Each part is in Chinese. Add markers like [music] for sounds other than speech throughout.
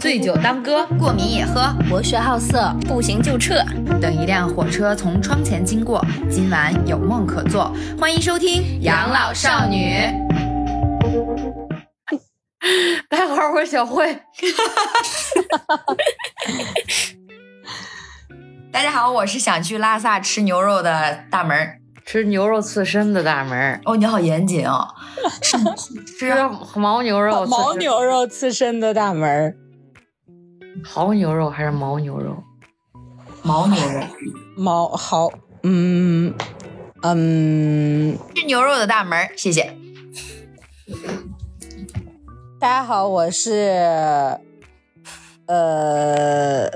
醉酒当歌，过敏也喝，博学好色，不行就撤。等一辆火车从窗前经过，今晚有梦可做。欢迎收听《养老少女》。大家好，我是小慧。[laughs] 大家好，我是想去拉萨吃牛肉的大门。吃牛肉刺身的大门哦，你好严谨哦。吃 [laughs] 吃牦牛肉，牦牛肉刺身的大门牦牛肉还是牦牛肉？牦牛肉，牦好，嗯嗯，吃牛肉的大门谢谢。大家好，我是呃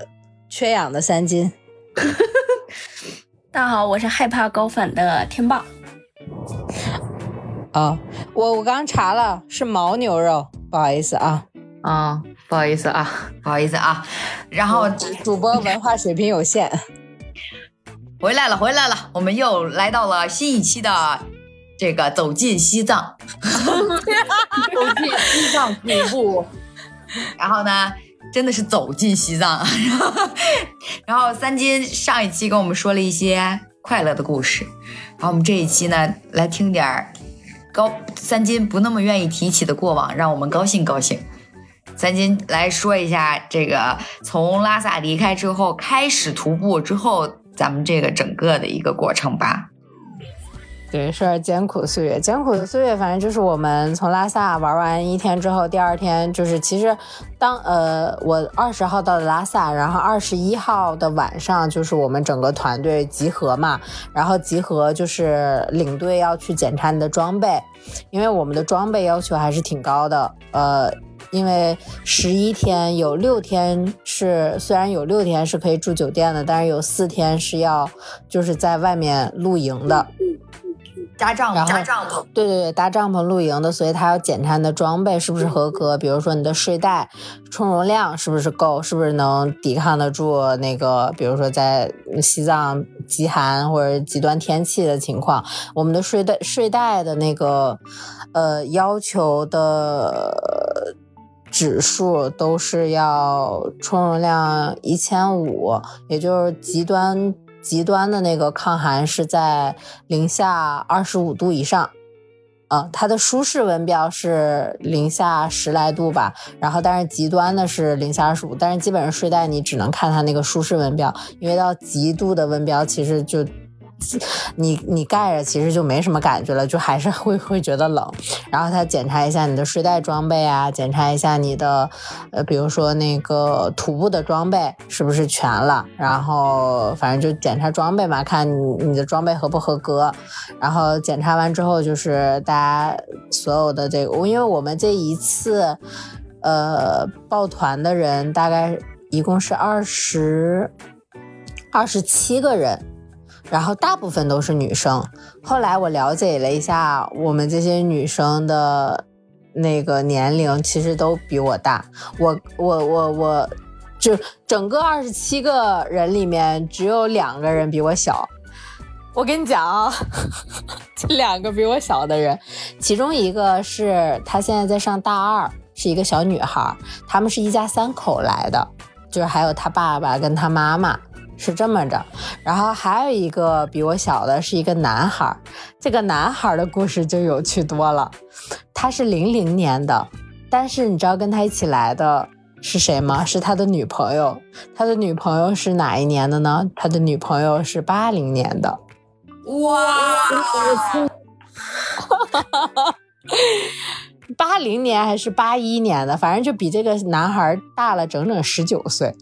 缺氧的三金。[laughs] 大家好，我是害怕高反的天霸。啊，我我刚查了，是牦牛肉，不好意思啊，啊，不好意思啊，不好意思啊。然后主播文化水平有限，回来了，回来了，我们又来到了新一期的这个走进西藏，[laughs] 走进西藏徒步，然后呢？真的是走进西藏，然后，然后三金上一期跟我们说了一些快乐的故事，然后我们这一期呢来听点高三金不那么愿意提起的过往，让我们高兴高兴。咱今来说一下这个从拉萨离开之后开始徒步之后，咱们这个整个的一个过程吧。对，是艰苦岁月，艰苦的岁月，反正就是我们从拉萨玩完一天之后，第二天就是其实当呃我二十号到的拉萨，然后二十一号的晚上就是我们整个团队集合嘛，然后集合就是领队要去检查你的装备，因为我们的装备要求还是挺高的，呃，因为十一天有六天是虽然有六天是可以住酒店的，但是有四天是要就是在外面露营的。搭帐篷，搭帐篷，对对对，搭帐篷露营的，所以他要检查你的装备是不是合格，比如说你的睡袋充容量是不是够，是不是能抵抗得住那个，比如说在西藏极寒或者极端天气的情况，我们的睡袋睡袋的那个呃要求的指数都是要充容量一千五，也就是极端。极端的那个抗寒是在零下二十五度以上，啊，它的舒适温标是零下十来度吧，然后但是极端的是零下二十五，但是基本上睡袋你只能看它那个舒适温标，因为到极度的温标其实就。[laughs] 你你盖着其实就没什么感觉了，就还是会会觉得冷。然后他检查一下你的睡袋装备啊，检查一下你的呃，比如说那个徒步的装备是不是全了。然后反正就检查装备嘛，看你你的装备合不合格。然后检查完之后，就是大家所有的这个，因为我们这一次呃抱团的人大概一共是二十二十七个人。然后大部分都是女生。后来我了解了一下，我们这些女生的那个年龄其实都比我大。我我我我，就整个二十七个人里面只有两个人比我小。我跟你讲啊，[laughs] 这两个比我小的人，其中一个是她现在在上大二，是一个小女孩。他们是一家三口来的，就是还有她爸爸跟她妈妈。是这么着，然后还有一个比我小的是一个男孩，这个男孩的故事就有趣多了。他是零零年的，但是你知道跟他一起来的是谁吗？是他的女朋友。他的女朋友是哪一年的呢？他的女朋友是八零年的。哇！八零年还是八一年的？反正就比这个男孩大了整整十九岁。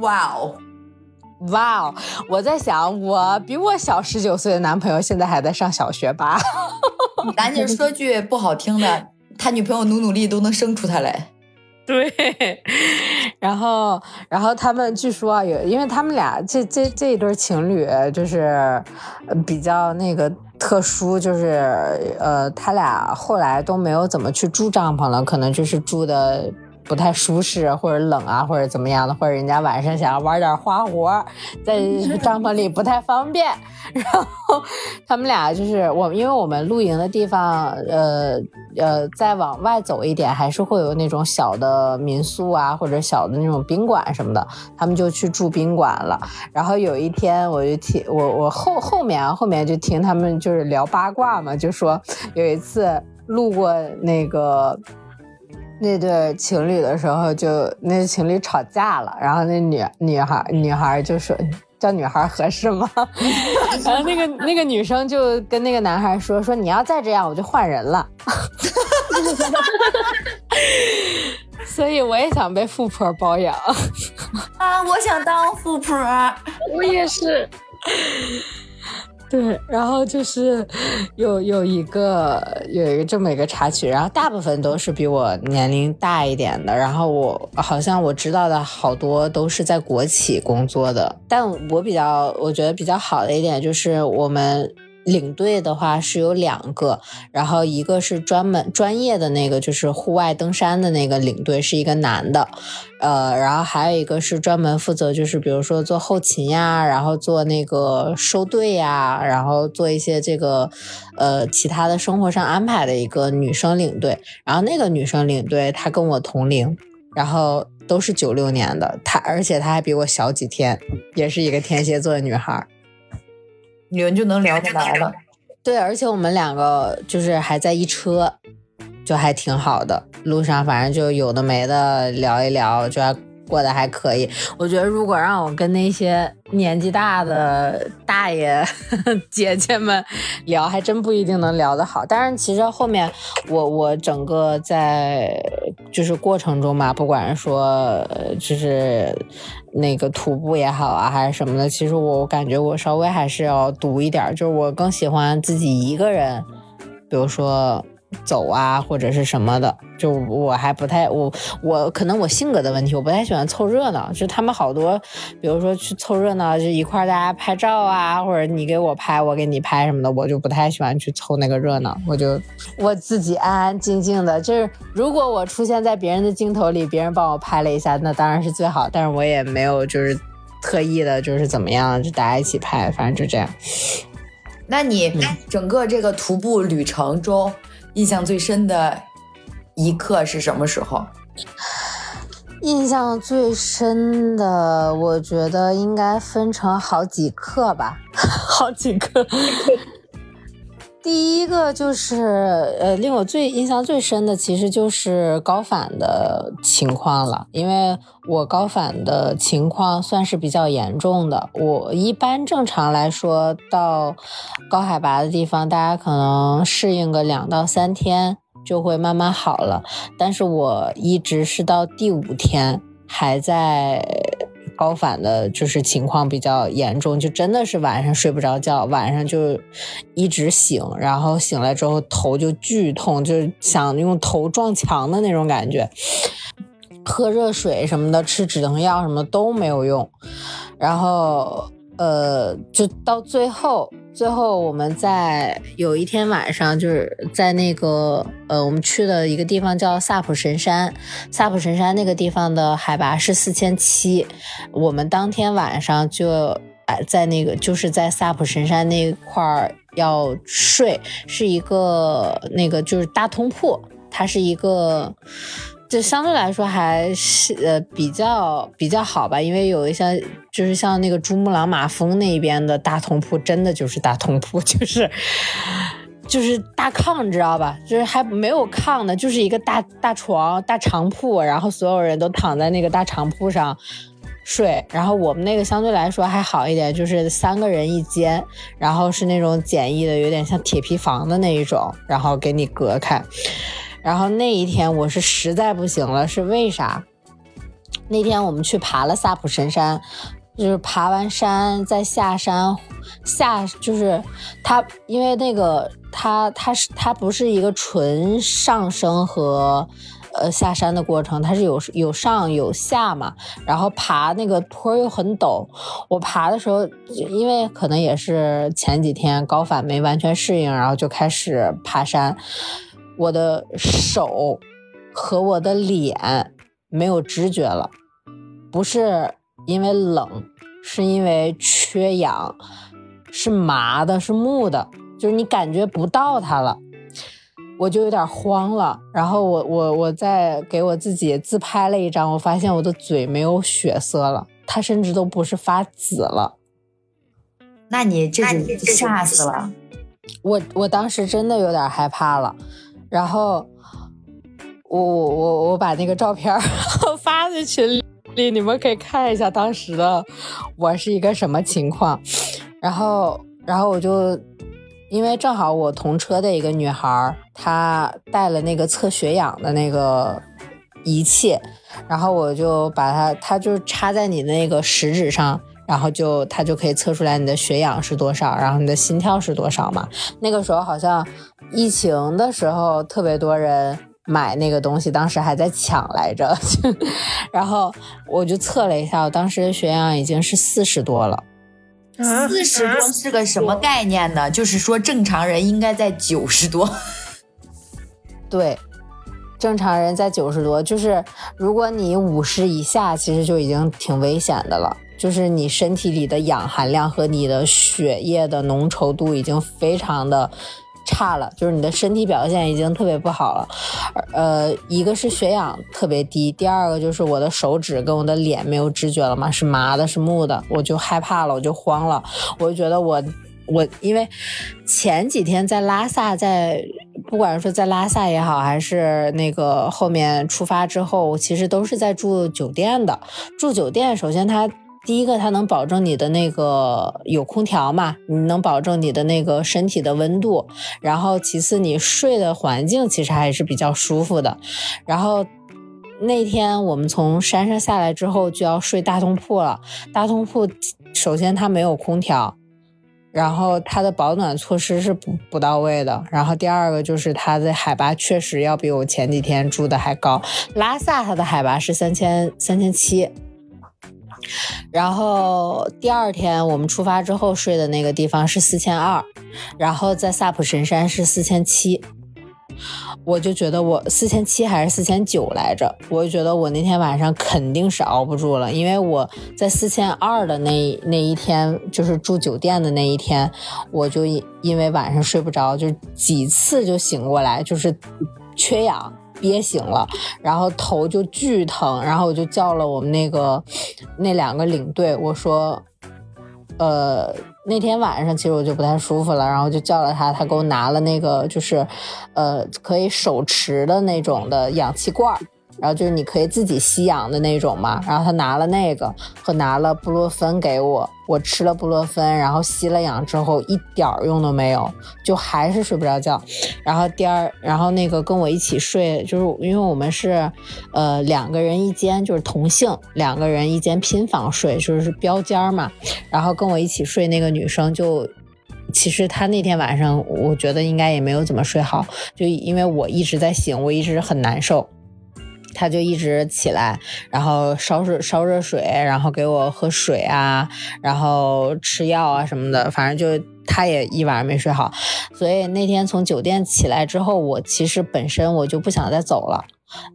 哇哦，哇哦！我在想，我比我小十九岁的男朋友现在还在上小学吧？[laughs] 赶紧说句不好听的，他女朋友努努力都能生出他来。[laughs] 对，然后，然后他们据说有，因为他们俩这这这一对情侣就是比较那个特殊，就是呃，他俩后来都没有怎么去住帐篷了，可能就是住的。不太舒适或者冷啊或者怎么样的，或者人家晚上想要玩点花活，在帐篷里不太方便。然后他们俩就是我，因为我们露营的地方，呃呃，再往外走一点，还是会有那种小的民宿啊，或者小的那种宾馆什么的，他们就去住宾馆了。然后有一天，我就听我我后后面啊后面就听他们就是聊八卦嘛，就说有一次路过那个。那对情侣的时候，就那情侣吵架了，然后那女女孩女孩就说叫女孩合适吗？[laughs] 然后那个那个女生就跟那个男孩说说你要再这样我就换人了。[laughs] 所以我也想被富婆包养啊！我想当富婆，我也是。对，然后就是有有一个有一个这么一个插曲，然后大部分都是比我年龄大一点的，然后我好像我知道的好多都是在国企工作的，但我比较我觉得比较好的一点就是我们。领队的话是有两个，然后一个是专门专业的那个，就是户外登山的那个领队是一个男的，呃，然后还有一个是专门负责就是比如说做后勤呀，然后做那个收队呀，然后做一些这个呃其他的生活上安排的一个女生领队，然后那个女生领队她跟我同龄，然后都是九六年的，她而且她还比我小几天，也是一个天蝎座的女孩。你们就能聊得来了，对，而且我们两个就是还在一车，就还挺好的。路上反正就有的没的聊一聊，就还过得还可以。我觉得如果让我跟那些年纪大的大爷 [laughs] 姐姐们聊，还真不一定能聊得好。但是其实后面我我整个在就是过程中嘛，不管是说就是。那个徒步也好啊，还是什么的，其实我感觉我稍微还是要独一点，就是我更喜欢自己一个人，比如说。走啊，或者是什么的，就我还不太我我可能我性格的问题，我不太喜欢凑热闹。就他们好多，比如说去凑热闹，就一块大家拍照啊，或者你给我拍，我给你拍什么的，我就不太喜欢去凑那个热闹。我就我自己安安静静的。就是如果我出现在别人的镜头里，别人帮我拍了一下，那当然是最好。但是我也没有就是特意的，就是怎么样，就大家一起拍，反正就这样。那你整个这个徒步旅程中。印象最深的一刻是什么时候？印象最深的，我觉得应该分成好几刻吧，[laughs] 好几课。第一个就是，呃，令我最印象最深的，其实就是高反的情况了。因为我高反的情况算是比较严重的。我一般正常来说，到高海拔的地方，大家可能适应个两到三天就会慢慢好了。但是我一直是到第五天还在。高反的就是情况比较严重，就真的是晚上睡不着觉，晚上就一直醒，然后醒来之后头就剧痛，就是想用头撞墙的那种感觉。喝热水什么的，吃止疼药什么都没有用，然后。呃，就到最后，最后我们在有一天晚上，就是在那个呃，我们去的一个地方叫萨普神山，萨普神山那个地方的海拔是四千七，我们当天晚上就在那个就是在萨普神山那块儿要睡，是一个那个就是大通铺，它是一个。就相对来说还是呃比较比较好吧，因为有一些就是像那个珠穆朗玛峰那边的大通铺，真的就是大通铺，[laughs] 就是就是大炕，你知道吧？就是还没有炕呢，就是一个大大床、大长铺，然后所有人都躺在那个大长铺上睡。然后我们那个相对来说还好一点，就是三个人一间，然后是那种简易的，有点像铁皮房的那一种，然后给你隔开。然后那一天我是实在不行了，是为啥？那天我们去爬了萨普神山，就是爬完山再下山，下就是它，因为那个它它是它不是一个纯上升和呃下山的过程，它是有有上有下嘛。然后爬那个坡又很陡，我爬的时候，因为可能也是前几天高反没完全适应，然后就开始爬山。我的手和我的脸没有知觉了，不是因为冷，是因为缺氧，是麻的，是木的，就是你感觉不到它了。我就有点慌了，然后我我我再给我自己自拍了一张，我发现我的嘴没有血色了，它甚至都不是发紫了。那你这就吓死了。我我当时真的有点害怕了，然后我我我我把那个照片 [laughs] 发在群里，你们可以看一下当时的我是一个什么情况。然后然后我就。因为正好我同车的一个女孩，她带了那个测血氧的那个仪器，然后我就把它，它就插在你的那个食指上，然后就它就可以测出来你的血氧是多少，然后你的心跳是多少嘛。那个时候好像疫情的时候特别多人买那个东西，当时还在抢来着，[laughs] 然后我就测了一下，我当时的血氧已经是四十多了。四十多是个什么概念呢？就是说正常人应该在九十多。[laughs] 对，正常人在九十多，就是如果你五十以下，其实就已经挺危险的了。就是你身体里的氧含量和你的血液的浓稠度已经非常的。差了，就是你的身体表现已经特别不好了，呃，一个是血氧特别低，第二个就是我的手指跟我的脸没有知觉了嘛，是麻的，是木的，我就害怕了，我就慌了，我就觉得我我因为前几天在拉萨，在不管是说在拉萨也好，还是那个后面出发之后，我其实都是在住酒店的，住酒店，首先它。第一个，它能保证你的那个有空调嘛，你能保证你的那个身体的温度。然后，其次你睡的环境其实还是比较舒服的。然后那天我们从山上下来之后就要睡大通铺了。大通铺首先它没有空调，然后它的保暖措施是不不到位的。然后第二个就是它的海拔确实要比我前几天住的还高。拉萨它的海拔是三千三千七。然后第二天我们出发之后睡的那个地方是四千二，然后在萨普神山是四千七，我就觉得我四千七还是四千九来着，我就觉得我那天晚上肯定是熬不住了，因为我在四千二的那那一天，就是住酒店的那一天，我就因因为晚上睡不着，就几次就醒过来，就是缺氧。憋醒了，然后头就巨疼，然后我就叫了我们那个那两个领队，我说，呃，那天晚上其实我就不太舒服了，然后就叫了他，他给我拿了那个就是，呃，可以手持的那种的氧气罐。然后就是你可以自己吸氧的那种嘛，然后他拿了那个和拿了布洛芬给我，我吃了布洛芬，然后吸了氧之后一点用都没有，就还是睡不着觉。然后第二，然后那个跟我一起睡，就是因为我们是呃两个人一间，就是同性两个人一间拼房睡，就是标间嘛。然后跟我一起睡那个女生就，其实她那天晚上我觉得应该也没有怎么睡好，就因为我一直在醒，我一直很难受。他就一直起来，然后烧热烧热水，然后给我喝水啊，然后吃药啊什么的，反正就他也一晚上没睡好。所以那天从酒店起来之后，我其实本身我就不想再走了。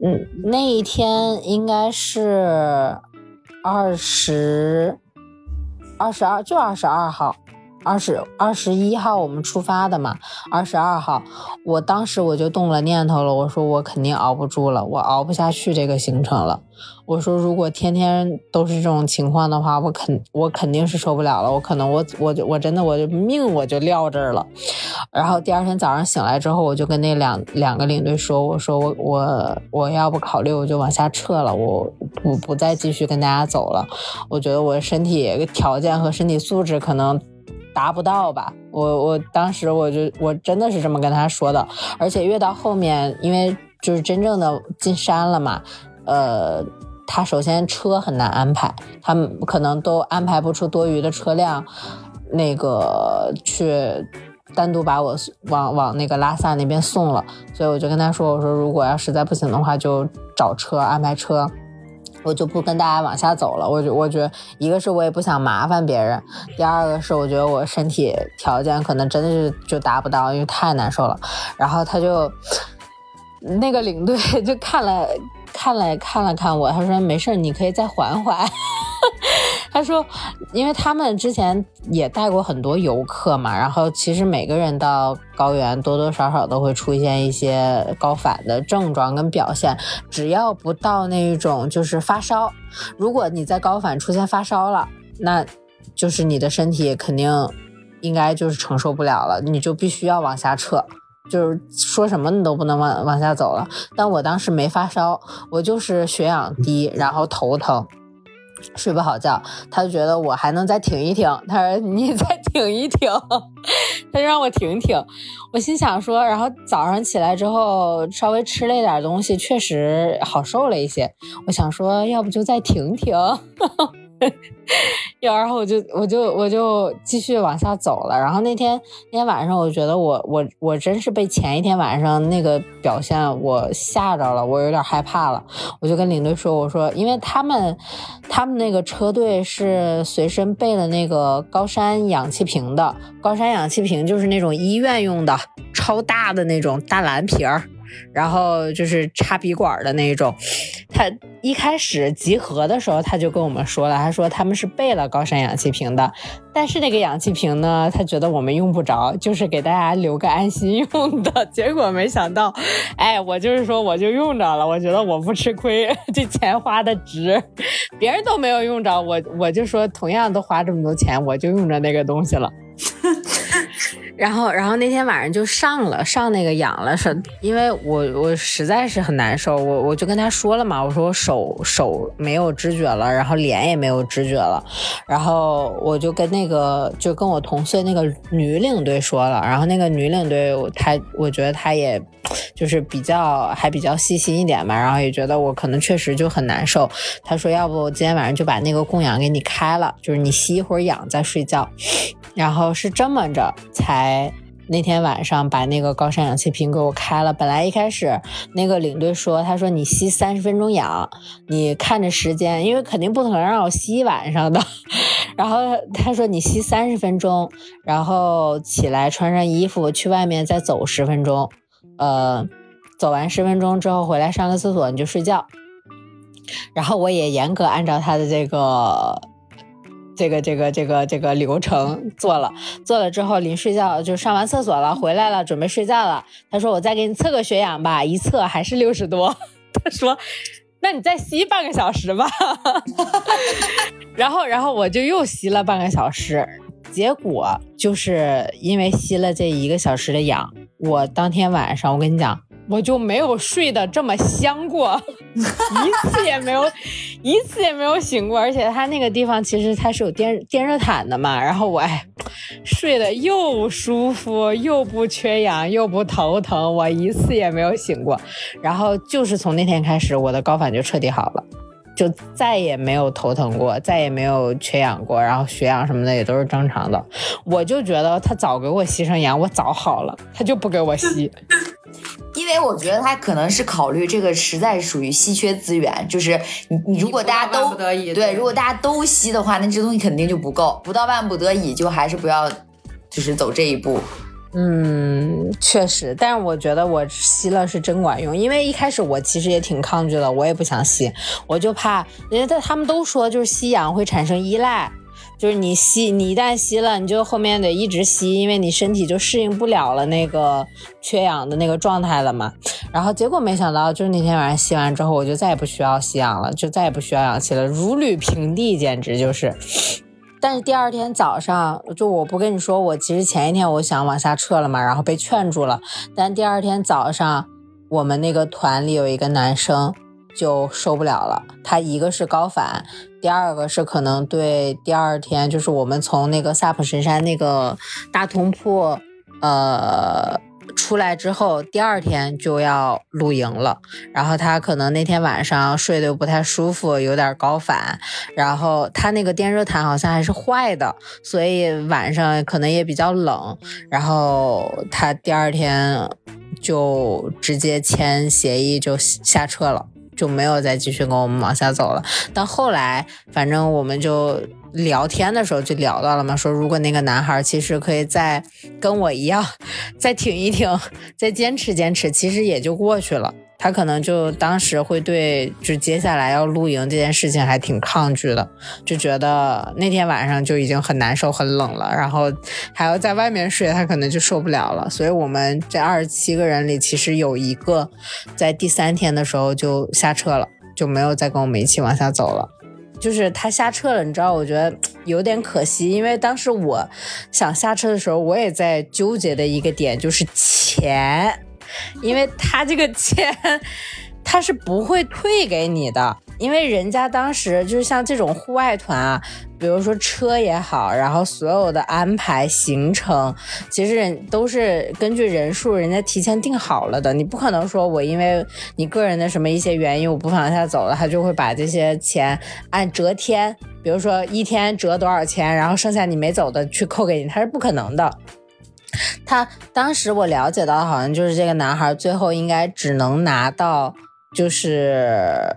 嗯，那一天应该是二十二十二，就二十二号。二十二十一号我们出发的嘛，二十二号，我当时我就动了念头了，我说我肯定熬不住了，我熬不下去这个行程了。我说如果天天都是这种情况的话，我肯我肯定是受不了了，我可能我我就我真的我就命我就撂这儿了。然后第二天早上醒来之后，我就跟那两两个领队说，我说我我我要不考虑我就往下撤了，我不不再继续跟大家走了。我觉得我身体条件和身体素质可能。达不到吧？我我当时我就我真的是这么跟他说的，而且越到后面，因为就是真正的进山了嘛，呃，他首先车很难安排，他们可能都安排不出多余的车辆，那个去单独把我往往那个拉萨那边送了，所以我就跟他说，我说如果要实在不行的话，就找车安排车。我就不跟大家往下走了，我就我觉得一个是我也不想麻烦别人，第二个是我觉得我身体条件可能真的是就达不到，因为太难受了。然后他就那个领队 [laughs] 就看了。看了看了看我，他说没事你可以再缓缓。他说，因为他们之前也带过很多游客嘛，然后其实每个人到高原多多少少都会出现一些高反的症状跟表现，只要不到那种就是发烧，如果你在高反出现发烧了，那就是你的身体肯定应该就是承受不了了，你就必须要往下撤。就是说什么你都不能往往下走了，但我当时没发烧，我就是血氧低，然后头疼。睡不好觉，他就觉得我还能再挺一挺。他说：“你 [laughs] 再挺一挺。”他就让我挺挺。我心想说，然后早上起来之后稍微吃了一点东西，确实好受了一些。我想说，要不就再挺挺。[laughs] 然后我就我就我就继续往下走了。然后那天那天晚上，我觉得我我我真是被前一天晚上那个表现我吓着了，我有点害怕了。我就跟领队说：“我说，因为他们他们那个车队是随身备了那个高山氧气瓶的，高山氧气瓶就是那种医院用的超大的那种大蓝瓶儿。”然后就是插鼻管的那种，他一开始集合的时候他就跟我们说了，他说他们是备了高山氧气瓶的，但是那个氧气瓶呢，他觉得我们用不着，就是给大家留个安心用的。[laughs] 结果没想到，哎，我就是说我就用着了，我觉得我不吃亏，[laughs] 这钱花的值，别人都没有用着，我我就说同样都花这么多钱，我就用着那个东西了。[laughs] 然后，然后那天晚上就上了上那个氧了，是因为我我实在是很难受，我我就跟他说了嘛，我说我手手没有知觉了，然后脸也没有知觉了，然后我就跟那个就跟我同岁那个女领队说了，然后那个女领队她我觉得她也就是比较还比较细心一点嘛，然后也觉得我可能确实就很难受，她说要不今天晚上就把那个供氧给你开了，就是你吸一会儿氧再睡觉，然后是这么着才。哎，那天晚上把那个高山氧气瓶给我开了。本来一开始那个领队说，他说你吸三十分钟氧，你看着时间，因为肯定不可能让我吸一晚上的。[laughs] 然后他说你吸三十分钟，然后起来穿上衣服去外面再走十分钟，呃，走完十分钟之后回来上个厕所你就睡觉。然后我也严格按照他的这个。这个这个这个这个流程做了，做了之后临睡觉就上完厕所了，回来了准备睡觉了。他说：“我再给你测个血氧吧。”一测还是六十多。[laughs] 他说：“那你再吸半个小时吧。[laughs] ”然后然后我就又吸了半个小时，结果就是因为吸了这一个小时的氧，我当天晚上我跟你讲。我就没有睡得这么香过，[laughs] 一次也没有，[laughs] 一次也没有醒过。而且它那个地方其实它是有电电热毯的嘛，然后我哎，睡得又舒服，又不缺氧，又不头疼，我一次也没有醒过。然后就是从那天开始，我的高反就彻底好了，就再也没有头疼过，再也没有缺氧过，然后血氧什么的也都是正常的。我就觉得他早给我吸上氧，我早好了，他就不给我吸。[laughs] 因为我觉得他可能是考虑这个实在是属于稀缺资源，就是你你如果大家都对，如果大家都吸的话，那这东西肯定就不够，不到万不得已就还是不要，就是走这一步。嗯，确实，但是我觉得我吸了是真管用，因为一开始我其实也挺抗拒的，我也不想吸，我就怕人家他们都说就是吸氧会产生依赖。就是你吸，你一旦吸了，你就后面得一直吸，因为你身体就适应不了了那个缺氧的那个状态了嘛。然后结果没想到，就是那天晚上吸完之后，我就再也不需要吸氧了，就再也不需要氧气了，如履平地，简直就是。但是第二天早上，就我不跟你说，我其实前一天我想往下撤了嘛，然后被劝住了。但第二天早上，我们那个团里有一个男生。就受不了了。他一个是高反，第二个是可能对第二天，就是我们从那个萨普神山那个大通铺，呃，出来之后，第二天就要露营了。然后他可能那天晚上睡得不太舒服，有点高反。然后他那个电热毯好像还是坏的，所以晚上可能也比较冷。然后他第二天就直接签协议就下车了。就没有再继续跟我们往下走了。但后来，反正我们就聊天的时候就聊到了嘛，说如果那个男孩其实可以再跟我一样，再挺一挺，再坚持坚持，其实也就过去了。他可能就当时会对就接下来要露营这件事情还挺抗拒的，就觉得那天晚上就已经很难受、很冷了，然后还要在外面睡，他可能就受不了了。所以我们这二十七个人里，其实有一个在第三天的时候就下车了，就没有再跟我们一起往下走了。就是他下车了，你知道，我觉得有点可惜，因为当时我想下车的时候，我也在纠结的一个点就是钱，因为他这个钱他是不会退给你的，因为人家当时就是像这种户外团啊，比如说车也好，然后所有的安排行程，其实人都是根据人数，人家提前定好了的。你不可能说我因为你个人的什么一些原因，我不往下走了，他就会把这些钱按折天，比如说一天折多少钱，然后剩下你没走的去扣给你，他是不可能的。[laughs] 他当时我了解到，好像就是这个男孩最后应该只能拿到。就是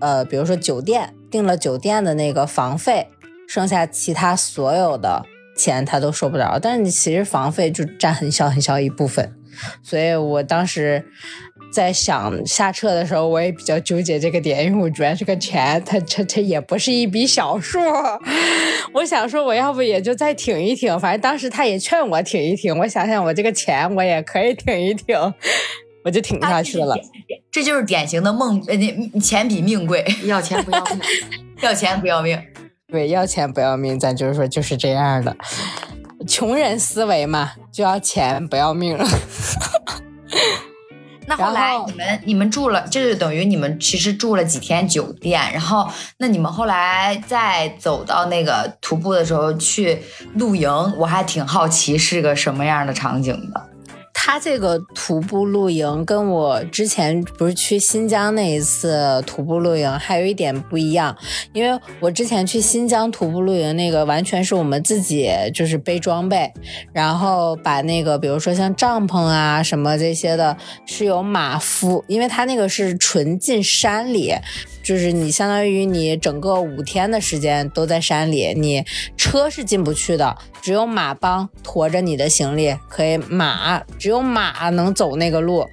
呃，比如说酒店订了酒店的那个房费，剩下其他所有的钱他都收不着。但是你其实房费就占很小很小一部分，所以我当时在想下车的时候，我也比较纠结这个点，因为我觉得这个钱它它它也不是一笔小数。我想说，我要不也就再挺一挺，反正当时他也劝我挺一挺。我想想，我这个钱我也可以挺一挺。[laughs] 我就挺下去了，这就是典型的梦，呃，钱比命贵，要钱不要命，要钱不要命，对，要钱不要命，咱就是说就是这样的，穷人思维嘛，就要钱不要命。那后来你们你们住了，就是等于你们其实住了几天酒店，然后那你们后来再走到那个徒步的时候去露营，我还挺好奇是个什么样的场景的。他这个徒步露营跟我之前不是去新疆那一次徒步露营还有一点不一样，因为我之前去新疆徒步露营那个完全是我们自己就是背装备，然后把那个比如说像帐篷啊什么这些的，是有马夫，因为他那个是纯进山里。就是你相当于你整个五天的时间都在山里，你车是进不去的，只有马帮驮着你的行李，可以马只有马能走那个路。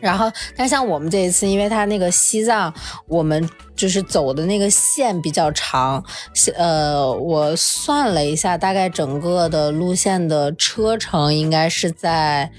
然后，但像我们这一次，因为它那个西藏，我们就是走的那个线比较长，呃，我算了一下，大概整个的路线的车程应该是在。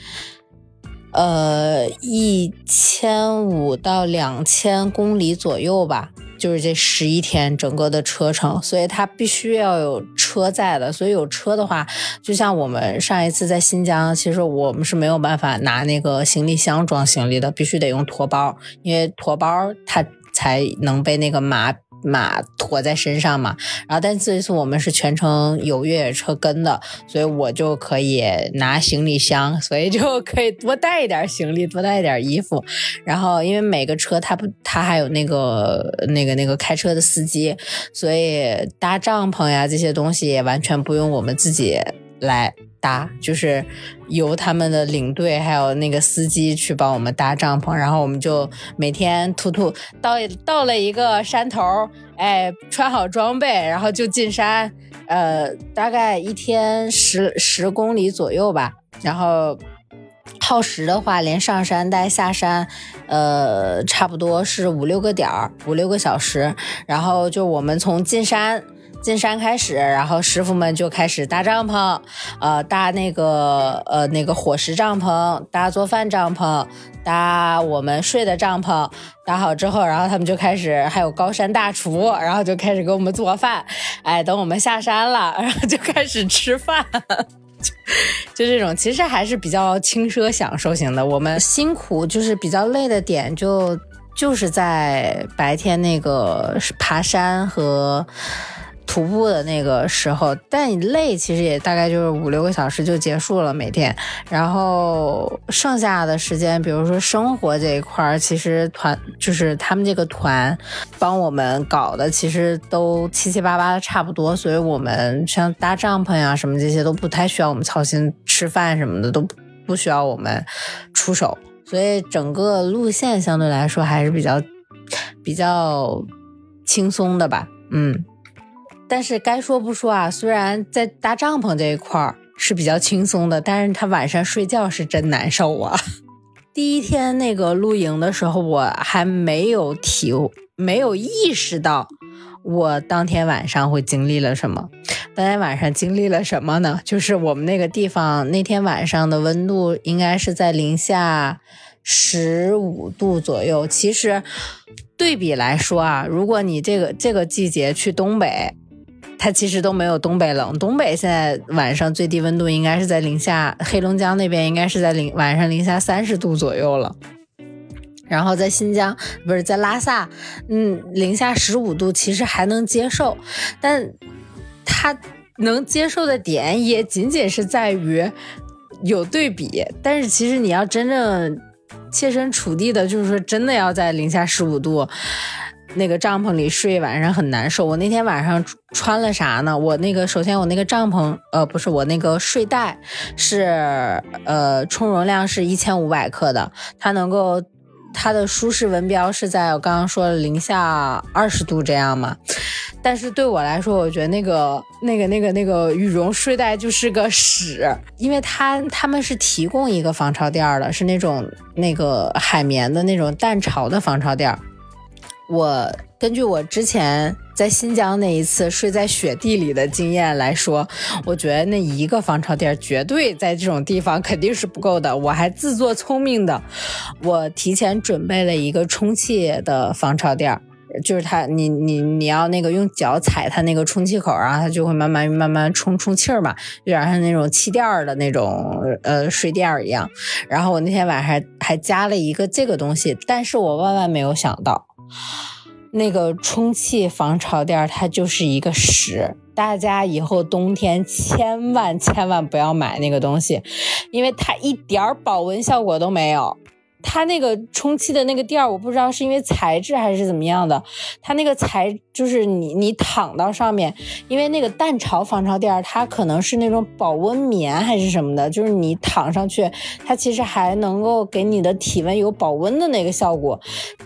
呃，一千五到两千公里左右吧，就是这十一天整个的车程，所以它必须要有车在的。所以有车的话，就像我们上一次在新疆，其实我们是没有办法拿那个行李箱装行李的，必须得用驮包，因为驮包它才能被那个马。马驮在身上嘛，然后但这一次我们是全程有越野车跟的，所以我就可以拿行李箱，所以就可以多带一点行李，多带一点衣服。然后因为每个车它不，它还有那个那个那个开车的司机，所以搭帐篷呀这些东西也完全不用我们自己来。搭就是由他们的领队还有那个司机去帮我们搭帐篷，然后我们就每天突突到到了一个山头，哎，穿好装备，然后就进山，呃，大概一天十十公里左右吧，然后耗时的话，连上山带下山，呃，差不多是五六个点儿，五六个小时，然后就我们从进山。进山开始，然后师傅们就开始搭帐篷，呃，搭那个呃那个伙食帐篷，搭做饭帐篷，搭我们睡的帐篷。搭好之后，然后他们就开始，还有高山大厨，然后就开始给我们做饭。哎，等我们下山了，然后就开始吃饭，就这种，其实还是比较轻奢享受型的。我们辛苦就是比较累的点，就就是在白天那个爬山和。徒步的那个时候，但你累，其实也大概就是五六个小时就结束了每天。然后剩下的时间，比如说生活这一块儿，其实团就是他们这个团帮我们搞的，其实都七七八八的差不多。所以我们像搭帐篷呀什么这些都不太需要我们操心，吃饭什么的都不需要我们出手。所以整个路线相对来说还是比较比较轻松的吧，嗯。但是该说不说啊，虽然在搭帐篷这一块儿是比较轻松的，但是他晚上睡觉是真难受啊。[laughs] 第一天那个露营的时候，我还没有体没有意识到我当天晚上会经历了什么。当天晚上经历了什么呢？就是我们那个地方那天晚上的温度应该是在零下十五度左右。其实对比来说啊，如果你这个这个季节去东北。它其实都没有东北冷，东北现在晚上最低温度应该是在零下，黑龙江那边应该是在零晚上零下三十度左右了。然后在新疆不是在拉萨，嗯，零下十五度其实还能接受，但它能接受的点也仅仅是在于有对比，但是其实你要真正切身处地的，就是说真的要在零下十五度。那个帐篷里睡一晚上很难受。我那天晚上穿了啥呢？我那个首先我那个帐篷，呃，不是我那个睡袋是呃充容量是一千五百克的，它能够它的舒适温标是在我刚刚说零下二十度这样嘛。但是对我来说，我觉得那个那个那个那个羽绒睡袋就是个屎，因为它他们是提供一个防潮垫的，是那种那个海绵的那种淡潮的防潮垫。我根据我之前在新疆那一次睡在雪地里的经验来说，我觉得那一个防潮垫绝对在这种地方肯定是不够的。我还自作聪明的，我提前准备了一个充气的防潮垫，就是它，你你你要那个用脚踩它那个充气口，然后它就会慢慢慢慢充充气儿嘛，有点像那种气垫的那种呃睡垫一样。然后我那天晚上还加了一个这个东西，但是我万万没有想到。那个充气防潮垫它就是一个屎，大家以后冬天千万千万不要买那个东西，因为它一点保温效果都没有。它那个充气的那个垫儿，我不知道是因为材质还是怎么样的，它那个材就是你你躺到上面，因为那个蛋巢防潮垫儿，它可能是那种保温棉还是什么的，就是你躺上去，它其实还能够给你的体温有保温的那个效果，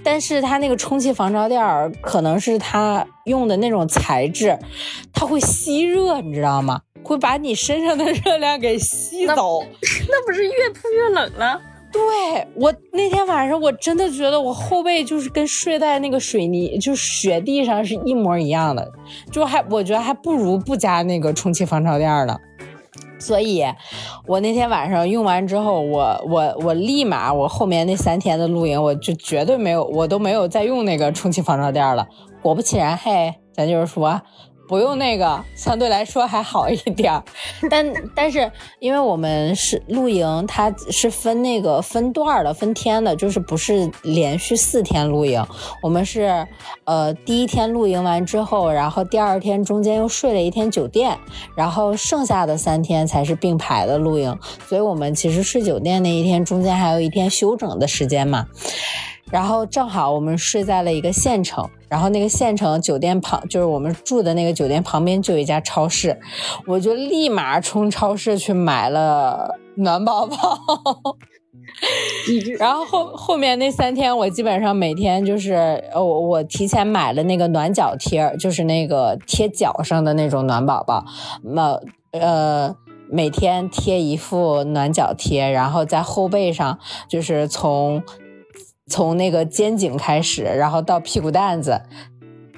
但是它那个充气防潮垫儿可能是它用的那种材质，它会吸热，你知道吗？会把你身上的热量给吸走，那不是越铺越冷了？对我那天晚上，我真的觉得我后背就是跟睡在那个水泥，就雪地上是一模一样的，就还我觉得还不如不加那个充气防潮垫呢。所以，我那天晚上用完之后，我我我立马，我后面那三天的露营，我就绝对没有，我都没有再用那个充气防潮垫了。果不其然，嘿，咱就是说。不用那个，相对来说还好一点儿，[laughs] 但但是因为我们是露营，它是分那个分段的，分天的，就是不是连续四天露营。我们是呃第一天露营完之后，然后第二天中间又睡了一天酒店，然后剩下的三天才是并排的露营。所以我们其实睡酒店那一天中间还有一天休整的时间嘛。然后正好我们睡在了一个县城，然后那个县城酒店旁就是我们住的那个酒店旁边就有一家超市，我就立马冲超市去买了暖宝宝。[laughs] 然后后后面那三天我基本上每天就是呃我我提前买了那个暖脚贴，就是那个贴脚上的那种暖宝宝，那呃每天贴一副暖脚贴，然后在后背上就是从。从那个肩颈开始，然后到屁股蛋子，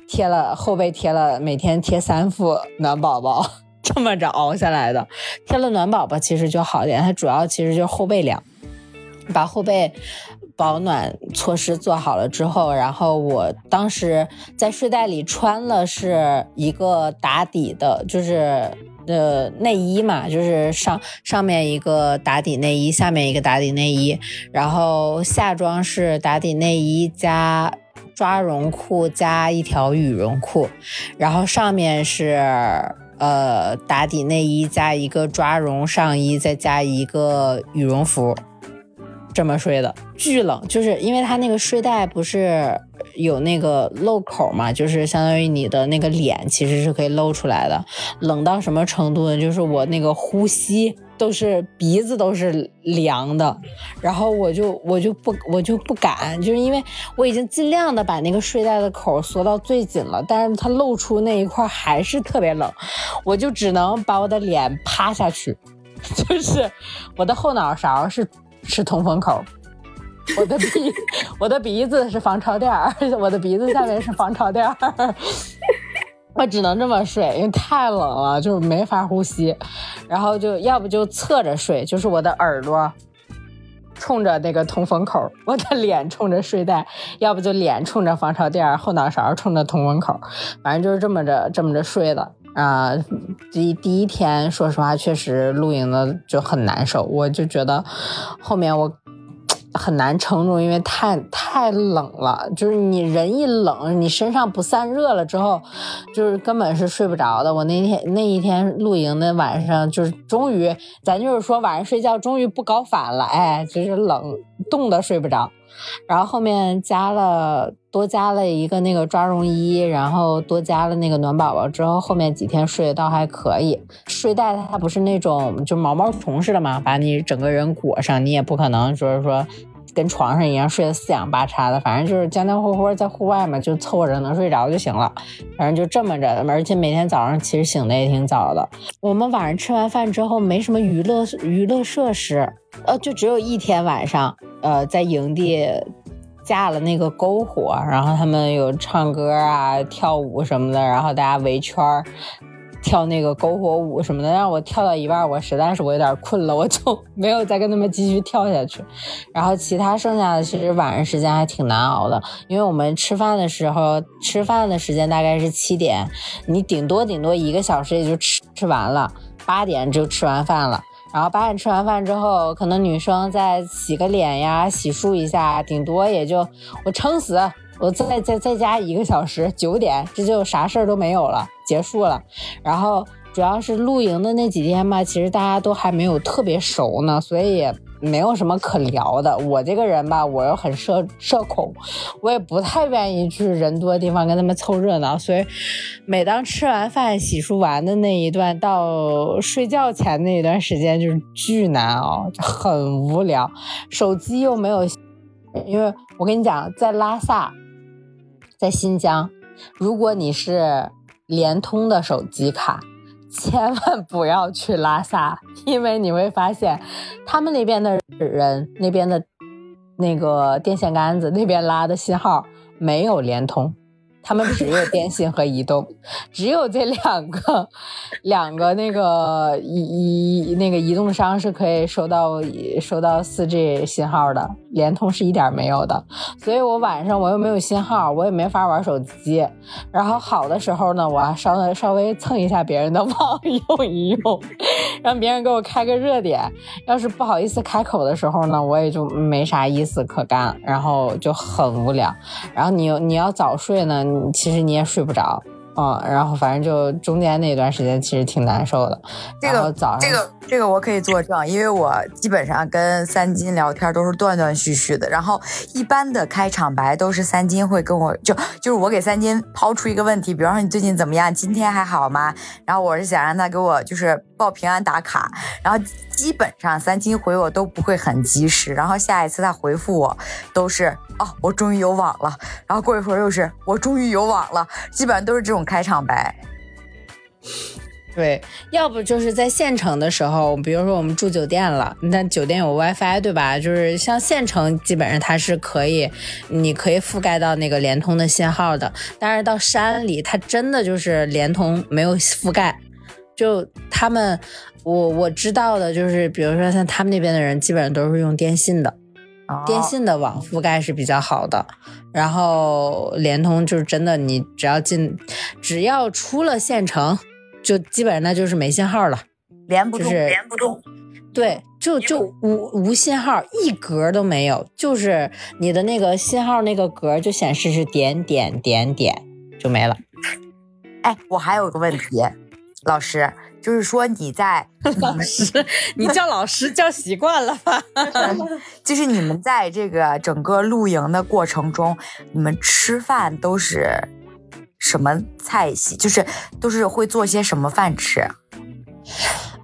贴了后背贴了，每天贴三副暖宝宝，[laughs] 这么着熬下来的。贴了暖宝宝其实就好点，它主要其实就是后背凉，把后背保暖措施做好了之后，然后我当时在睡袋里穿了是一个打底的，就是。的内衣嘛，就是上上面一个打底内衣，下面一个打底内衣，然后下装是打底内衣加抓绒裤加一条羽绒裤，然后上面是呃打底内衣加一个抓绒上衣，再加一个羽绒服。这么睡的，巨冷，就是因为它那个睡袋不是有那个漏口嘛，就是相当于你的那个脸其实是可以露出来的。冷到什么程度呢？就是我那个呼吸都是鼻子都是凉的，然后我就我就不我就不敢，就是因为我已经尽量的把那个睡袋的口缩到最紧了，但是它露出那一块还是特别冷，我就只能把我的脸趴下去，[laughs] 就是我的后脑勺是。是通风口，我的鼻我的鼻子是防潮垫儿，我的鼻子下面是防潮垫儿。[laughs] 我只能这么睡，因为太冷了，就是没法呼吸。然后就要不就侧着睡，就是我的耳朵冲着那个通风口，我的脸冲着睡袋；要不就脸冲着防潮垫，后脑勺冲着通风口，反正就是这么着这么着睡的。啊，第第一天说实话，确实露营的就很难受，我就觉得后面我。很难撑住，因为太太冷了。就是你人一冷，你身上不散热了之后，就是根本是睡不着的。我那天那一天露营的晚上，就是终于，咱就是说晚上睡觉终于不搞反了，哎，就是冷冻的睡不着。然后后面加了多加了一个那个抓绒衣，然后多加了那个暖宝宝之后，后面几天睡倒还可以。睡袋它不是那种就毛毛虫似的嘛，把你整个人裹上，你也不可能就是说。跟床上一样睡得四仰八叉的，反正就是将将活活在户外嘛，就凑合着能睡着就行了。反正就这么着，而且每天早上其实醒的也挺早的。我们晚上吃完饭之后没什么娱乐娱乐设施，呃，就只有一天晚上，呃，在营地架了那个篝火，然后他们有唱歌啊、跳舞什么的，然后大家围圈儿。跳那个篝火舞什么的，让我跳到一半，我实在是我有点困了，我就没有再跟他们继续跳下去。[laughs] 然后其他剩下的其实晚上时间还挺难熬的，因为我们吃饭的时候，吃饭的时间大概是七点，你顶多顶多一个小时也就吃吃完了，八点就吃完饭了。然后八点吃完饭之后，可能女生再洗个脸呀，洗漱一下，顶多也就我撑死。我再再再加一个小时，九点这就啥事儿都没有了，结束了。然后主要是露营的那几天吧，其实大家都还没有特别熟呢，所以也没有什么可聊的。我这个人吧，我又很社社恐，我也不太愿意去人多的地方跟他们凑热闹。所以每当吃完饭、洗漱完的那一段到睡觉前那一段时间，就是巨难熬，很无聊。手机又没有，因为我跟你讲，在拉萨。在新疆，如果你是联通的手机卡，千万不要去拉萨，因为你会发现，他们那边的人那边的那个电线杆子那边拉的信号没有联通。他们只有电信和移动，只有这两个，两个那个移移那个移动商是可以收到收到四 G 信号的，联通是一点没有的。所以我晚上我又没有信号，我也没法玩手机。然后好的时候呢，我还稍微稍微蹭一下别人的 [laughs] 网用一用，让别人给我开个热点。要是不好意思开口的时候呢，我也就没啥意思可干，然后就很无聊。然后你你要早睡呢。其实你也睡不着，嗯，然后反正就中间那段时间其实挺难受的。这个早上，这个这个我可以作证，因为我基本上跟三金聊天都是断断续续的。然后一般的开场白都是三金会跟我就就是我给三金抛出一个问题，比方说你最近怎么样，今天还好吗？然后我是想让他给我就是报平安打卡，然后基本上三金回我都不会很及时，然后下一次他回复我都是。哦，我终于有网了，然后过一会儿又是我终于有网了，基本上都是这种开场白。对，要不就是在县城的时候，比如说我们住酒店了，那酒店有 WiFi，对吧？就是像县城，基本上它是可以，你可以覆盖到那个联通的信号的。但是到山里，它真的就是联通没有覆盖。就他们，我我知道的就是，比如说像他们那边的人，基本上都是用电信的。电信的网覆盖是比较好的，然后联通就是真的，你只要进，只要出了县城，就基本上那就是没信号了，连不动，连不动。对，就就无无信号，一格都没有，就是你的那个信号那个格就显示是点点点点就没了。哎，我还有个问题，老师。就是说你在 [laughs] 老师，你叫老师叫习惯了吧？[laughs] 就是你们在这个整个露营的过程中，你们吃饭都是什么菜系？就是都是会做些什么饭吃？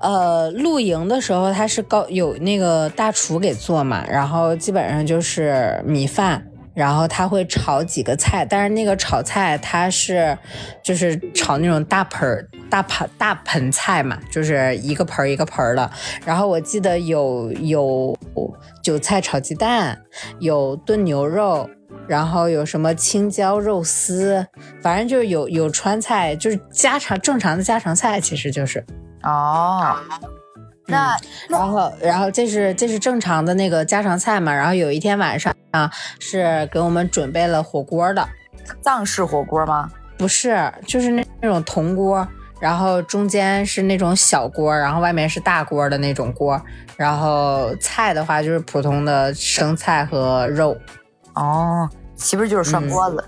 呃，露营的时候他是高有那个大厨给做嘛，然后基本上就是米饭。然后他会炒几个菜，但是那个炒菜他是，就是炒那种大盆、大盆、大盆菜嘛，就是一个盆一个盆的。然后我记得有有韭菜炒鸡蛋，有炖牛肉，然后有什么青椒肉丝，反正就是有有川菜，就是家常正常的家常菜，其实就是。哦，那然后，然后这是这是正常的那个家常菜嘛。然后有一天晚上啊，是给我们准备了火锅的，藏式火锅吗？不是，就是那那种铜锅，然后中间是那种小锅，然后外面是大锅的那种锅。然后菜的话就是普通的生菜和肉，哦，岂不是就是涮锅子？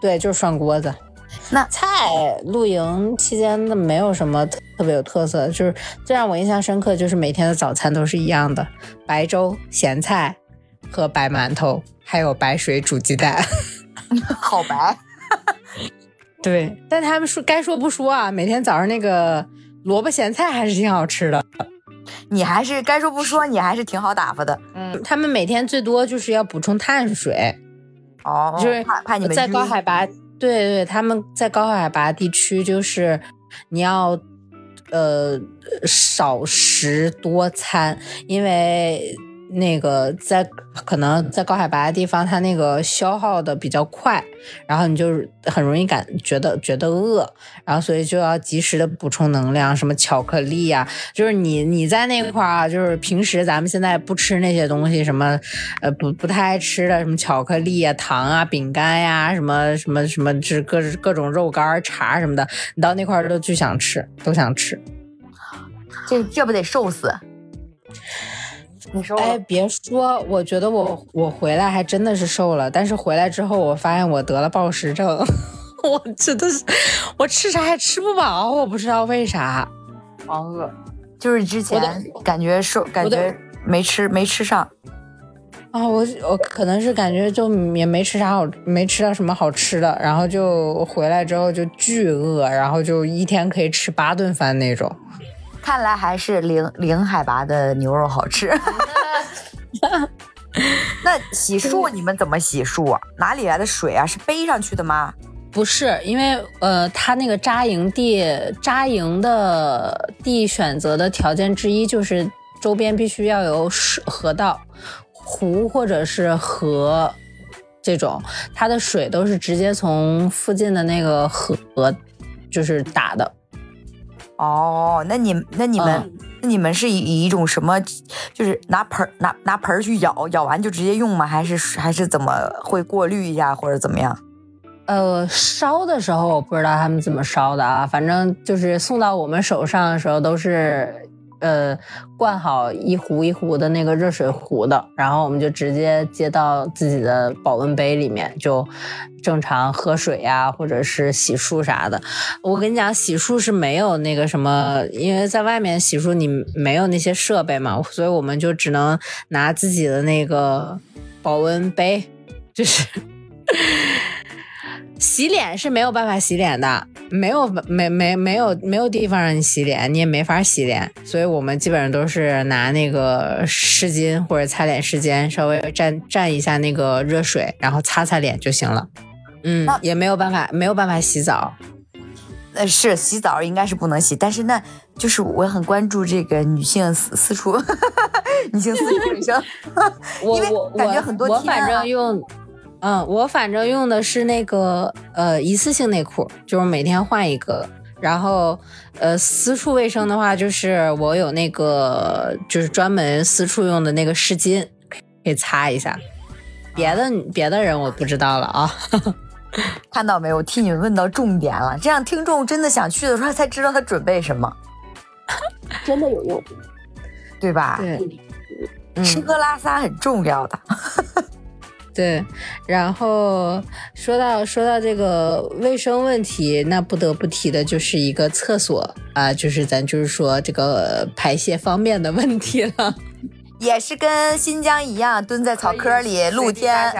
对，就是涮锅子。那菜露营期间的没有什么特特别有特色，就是最让我印象深刻就是每天的早餐都是一样的，白粥、咸菜和白馒头，还有白水煮鸡蛋。[laughs] 好白，对，但他们说该说不说啊，每天早上那个萝卜咸菜还是挺好吃的。你还是该说不说，你还是挺好打发的。嗯，他们每天最多就是要补充碳水，哦，就是怕怕你们在高海拔，对对，他们在高海拔地区，就是你要呃少食多餐，因为那个在可能在高海拔的地方，它那个消耗的比较快，然后你就很容易感觉得觉得饿，然后所以就要及时的补充能量，什么巧克力呀、就是你你在那块儿啊，就是平时咱们现在不吃那些东西，什么呃不不太爱吃的，什么巧克力呀、糖啊、饼干呀、什么什么什么，就是各各种肉干、茶什么的，你到那块儿都巨想吃，都想吃。这这不得瘦死？你说哎，别说，我觉得我我回来还真的是瘦了，但是回来之后我发现我得了暴食症，[laughs] 我真的是我吃啥也吃不饱，我不知道为啥。狂饿，就是之前感觉瘦，感觉没吃没吃上。啊，我我可能是感觉就也没吃啥好，没吃到什么好吃的，然后就回来之后就巨饿，然后就一天可以吃八顿饭那种。看来还是零零海拔的牛肉好吃。[laughs] 那洗漱你们怎么洗漱啊？哪里来的水啊？是背上去的吗？不是，因为呃，他那个扎营地扎营的地选择的条件之一就是周边必须要有水河道、湖或者是河这种，它的水都是直接从附近的那个河就是打的。哦，那你那你们、嗯那你们是以以一种什么，就是拿盆儿拿拿盆儿去舀，舀完就直接用吗？还是还是怎么会过滤一下或者怎么样？呃，烧的时候我不知道他们怎么烧的啊，反正就是送到我们手上的时候都是呃灌好一壶一壶的那个热水壶的，然后我们就直接接到自己的保温杯里面，就正常喝水呀、或者是洗漱啥的。我跟你讲，洗漱是没有那个什么，因为在外面洗漱你没有那些设备嘛，所以我们就只能拿自己的那个保温杯，就是。[laughs] 洗脸是没有办法洗脸的，没有没没没有没有地方让你洗脸，你也没法洗脸，所以我们基本上都是拿那个湿巾或者擦脸湿巾，稍微蘸蘸一下那个热水，然后擦擦脸就行了。嗯那，也没有办法没有办法洗澡。呃，是洗澡应该是不能洗，但是那就是我很关注这个女性私私处，[laughs] 女性私处卫生。[laughs] 因为我我感觉很多我反正用，嗯，我反正用的是那个呃一次性内裤，就是每天换一个。然后呃私处卫生的话，就是我有那个就是专门私处用的那个湿巾，可以擦一下。别的别的人我不知道了啊。[laughs] 看到没有？我替你们问到重点了，这样听众真的想去的时候才知道他准备什么，[laughs] 真的有用。对吧？对吃喝拉撒很重要的。[laughs] 对，然后说到说到这个卫生问题，那不得不提的就是一个厕所啊，就是咱就是说这个排泄方面的问题了。也是跟新疆一样，蹲在草坑里露天。[laughs]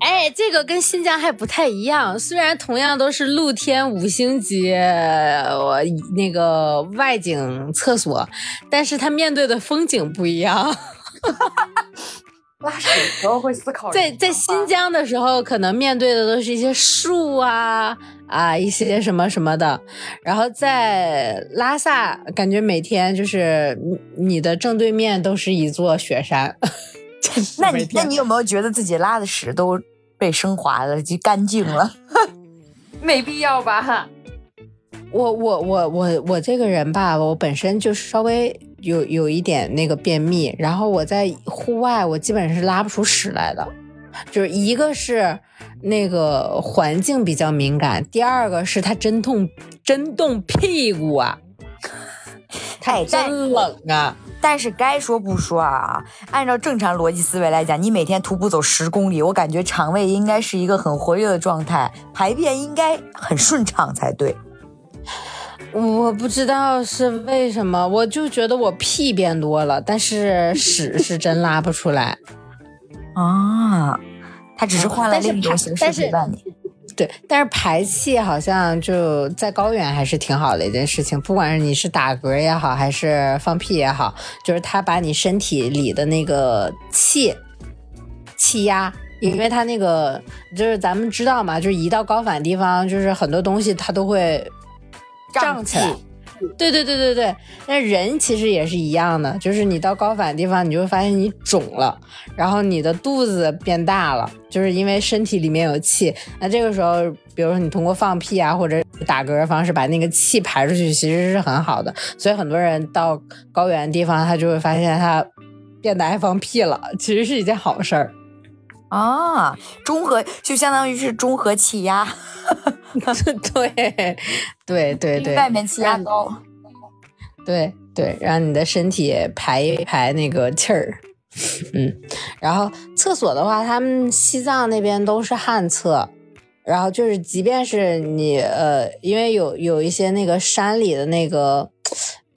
哎，这个跟新疆还不太一样，虽然同样都是露天五星级我那个外景厕所，但是它面对的风景不一样。[laughs] 拉屎的时候会思考在在新疆的时候，可能面对的都是一些树啊啊一些什么什么的，然后在拉萨，感觉每天就是你你的正对面都是一座雪山。[laughs] 那你那你有没有觉得自己拉的屎都被升华了，就干净了？[laughs] 没必要吧？我我我我我这个人吧，我本身就稍微有有一点那个便秘，然后我在户外我基本是拉不出屎来的，就是一个是那个环境比较敏感，第二个是它真痛真冻屁股啊，太，真冷啊。但是该说不说啊，按照正常逻辑思维来讲，你每天徒步走十公里，我感觉肠胃应该是一个很活跃的状态，排便应该很顺畅才对。我不知道是为什么，我就觉得我屁变多了，但是屎是真拉不出来。啊，他只是换了另一种形式陪伴你。对，但是排气好像就在高原还是挺好的一件事情，不管是你是打嗝也好，还是放屁也好，就是它把你身体里的那个气气压。因为它那个就是咱们知道嘛，就是一到高反地方，就是很多东西它都会胀气。对对对对对，那人其实也是一样的，就是你到高反地方，你就会发现你肿了，然后你的肚子变大了，就是因为身体里面有气。那这个时候，比如说你通过放屁啊或者打嗝的方式把那个气排出去，其实是很好的。所以很多人到高原地方，他就会发现他变得爱放屁了，其实是一件好事儿。啊，中和就相当于是中和气压，对对对对，外面气压高。对对，让你的身体排一排那个气儿，嗯，然后厕所的话，他们西藏那边都是旱厕，然后就是即便是你呃，因为有有一些那个山里的那个。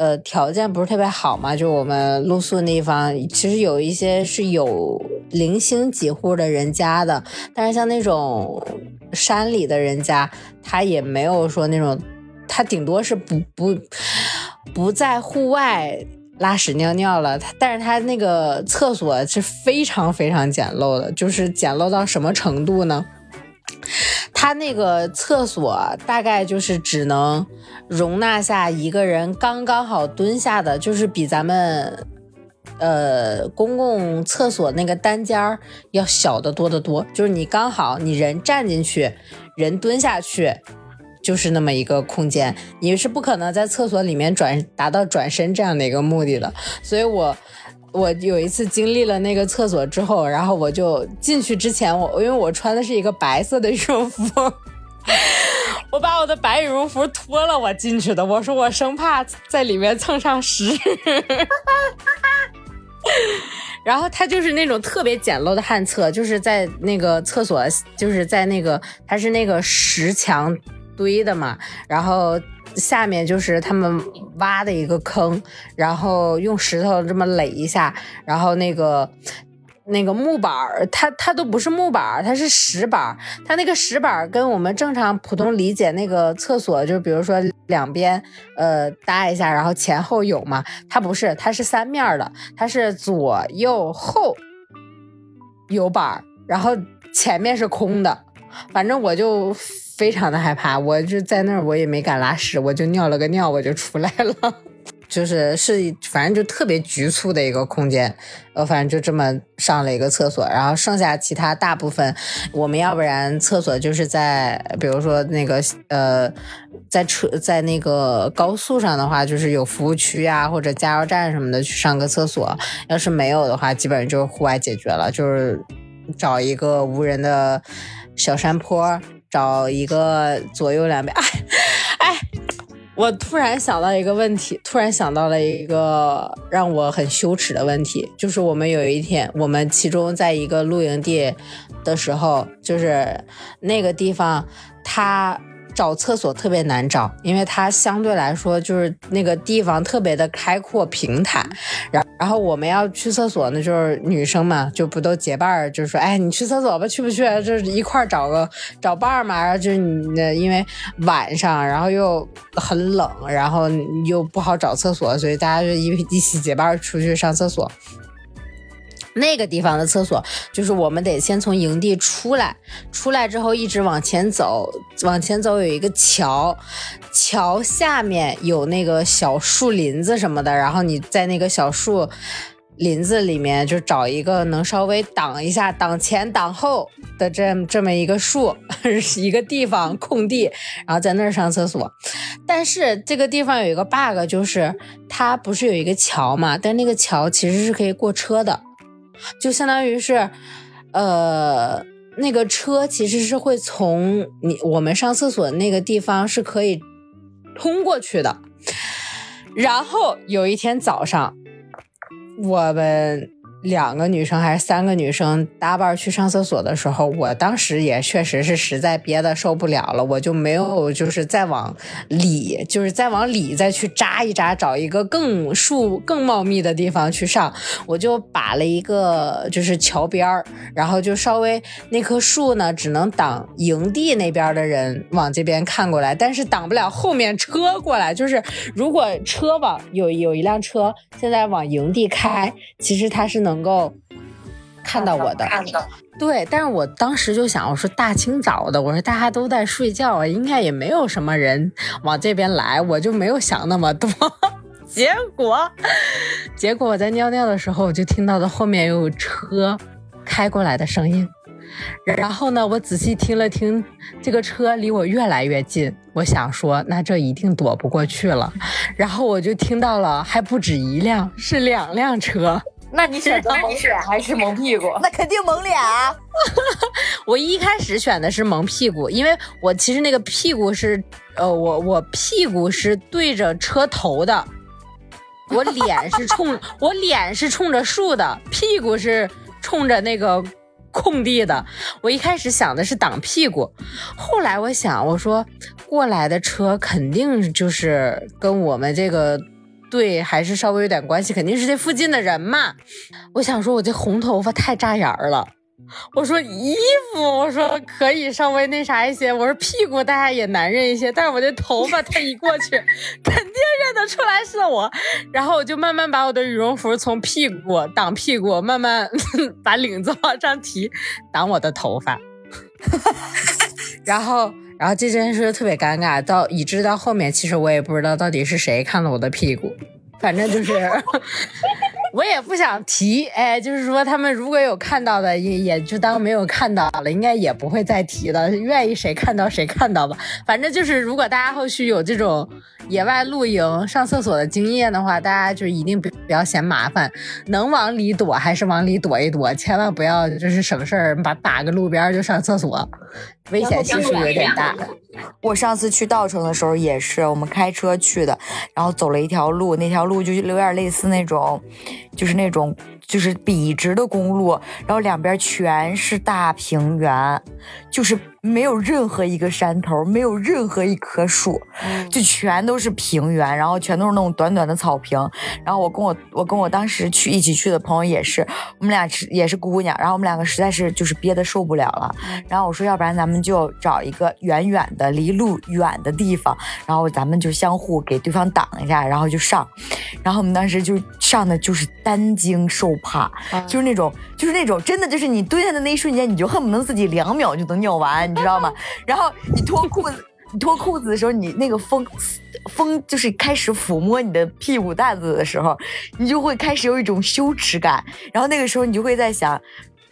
呃，条件不是特别好嘛，就我们露宿那地方，其实有一些是有零星几户的人家的，但是像那种山里的人家，他也没有说那种，他顶多是不不不在户外拉屎尿尿了，他但是他那个厕所是非常非常简陋的，就是简陋到什么程度呢？他那个厕所大概就是只能容纳下一个人刚刚好蹲下的，就是比咱们呃公共厕所那个单间儿要小得多得多。就是你刚好你人站进去，人蹲下去，就是那么一个空间，你是不可能在厕所里面转达到转身这样的一个目的的。所以我。我有一次经历了那个厕所之后，然后我就进去之前，我因为我穿的是一个白色的羽绒服，[laughs] 我把我的白羽绒服脱了，我进去的。我说我生怕在里面蹭上屎。[laughs] 然后它就是那种特别简陋的旱厕，就是在那个厕所，就是在那个它是那个石墙堆的嘛，然后。下面就是他们挖的一个坑，然后用石头这么垒一下，然后那个那个木板儿，它它都不是木板儿，它是石板儿。它那个石板儿跟我们正常普通理解那个厕所，就比如说两边呃搭一下，然后前后有嘛，它不是，它是三面的，它是左右后有板儿，然后前面是空的。反正我就非常的害怕，我就在那儿，我也没敢拉屎，我就尿了个尿，我就出来了。[laughs] 就是是，反正就特别局促的一个空间，呃，反正就这么上了一个厕所，然后剩下其他大部分，我们要不然厕所就是在，比如说那个呃，在车在那个高速上的话，就是有服务区啊或者加油站什么的去上个厕所，要是没有的话，基本上就是户外解决了，就是找一个无人的。小山坡，找一个左右两边。[laughs] 哎，哎，我突然想到一个问题，突然想到了一个让我很羞耻的问题，就是我们有一天，我们其中在一个露营地的时候，就是那个地方，他。找厕所特别难找，因为它相对来说就是那个地方特别的开阔平坦，然然后我们要去厕所呢，就是女生嘛，就不都结伴儿，就说哎，你去厕所吧，去不去？[laughs] 就是一块儿找个找伴儿嘛。然后就是你因为晚上，然后又很冷，然后又不好找厕所，所以大家就一 [laughs] 一起结伴出去上厕所。那个地方的厕所，就是我们得先从营地出来，出来之后一直往前走，往前走有一个桥，桥下面有那个小树林子什么的，然后你在那个小树林子里面就找一个能稍微挡一下、挡前挡后的这这么一个树，[laughs] 一个地方空地，然后在那儿上厕所。但是这个地方有一个 bug，就是它不是有一个桥嘛，但那个桥其实是可以过车的。就相当于是，呃，那个车其实是会从你我们上厕所的那个地方是可以通过去的。然后有一天早上，我们。两个女生还是三个女生搭伴去上厕所的时候，我当时也确实是实在憋得受不了了，我就没有就是再往里，就是再往里再去扎一扎，找一个更树更茂密的地方去上。我就把了一个就是桥边儿，然后就稍微那棵树呢，只能挡营地那边的人往这边看过来，但是挡不了后面车过来。就是如果车往有有一辆车现在往营地开，其实它是能。能够看到我的，对，但是我当时就想，我说大清早的，我说大家都在睡觉啊，应该也没有什么人往这边来，我就没有想那么多。[laughs] 结果，结果我在尿尿的时候，我就听到了后面有车开过来的声音，然后呢，我仔细听了听，这个车离我越来越近，我想说，那这一定躲不过去了，然后我就听到了，还不止一辆，是两辆车。那你选择蒙脸还是蒙屁股？那肯定蒙脸啊！[laughs] 我一开始选的是蒙屁股，因为我其实那个屁股是，呃，我我屁股是对着车头的，我脸是冲 [laughs] 我脸是冲着树的，屁股是冲着那个空地的。我一开始想的是挡屁股，后来我想，我说过来的车肯定就是跟我们这个。对，还是稍微有点关系，肯定是这附近的人嘛。我想说，我这红头发太扎眼儿了。我说衣服，我说可以稍微那啥一些。我说屁股大家也难认一些，但是我这头发，他一过去，[laughs] 肯定认得出来是我。然后我就慢慢把我的羽绒服从屁股挡屁股，慢慢 [laughs] 把领子往上提，挡我的头发。[laughs] 然后。然后这件事特别尴尬，到以致到后面，其实我也不知道到底是谁看了我的屁股，反正就是。我也不想提，哎，就是说他们如果有看到的，也也就当没有看到了，应该也不会再提了。愿意谁看到谁看到吧。反正就是，如果大家后续有这种野外露营上厕所的经验的话，大家就一定不不要嫌麻烦，能往里躲还是往里躲一躲，千万不要就是省事儿把打个路边就上厕所，危险系数有点大。我上次去稻城的时候也是，我们开车去的，然后走了一条路，那条路就有点类似那种。就是那种。就是笔直的公路，然后两边全是大平原，就是没有任何一个山头，没有任何一棵树，就全都是平原，然后全都是那种短短的草坪。然后我跟我我跟我当时去一起去的朋友也是，我们俩是也是姑娘，然后我们两个实在是就是憋得受不了了。然后我说，要不然咱们就找一个远远的、离路远的地方，然后咱们就相互给对方挡一下，然后就上。然后我们当时就上的就是担惊受。怕，就是那种，就是那种，真的就是你蹲下的那一瞬间，你就恨不能自己两秒就能尿完，你知道吗？然后你脱裤子，你脱裤子的时候，你那个风，风就是开始抚摸你的屁股蛋子的时候，你就会开始有一种羞耻感。然后那个时候你就会在想，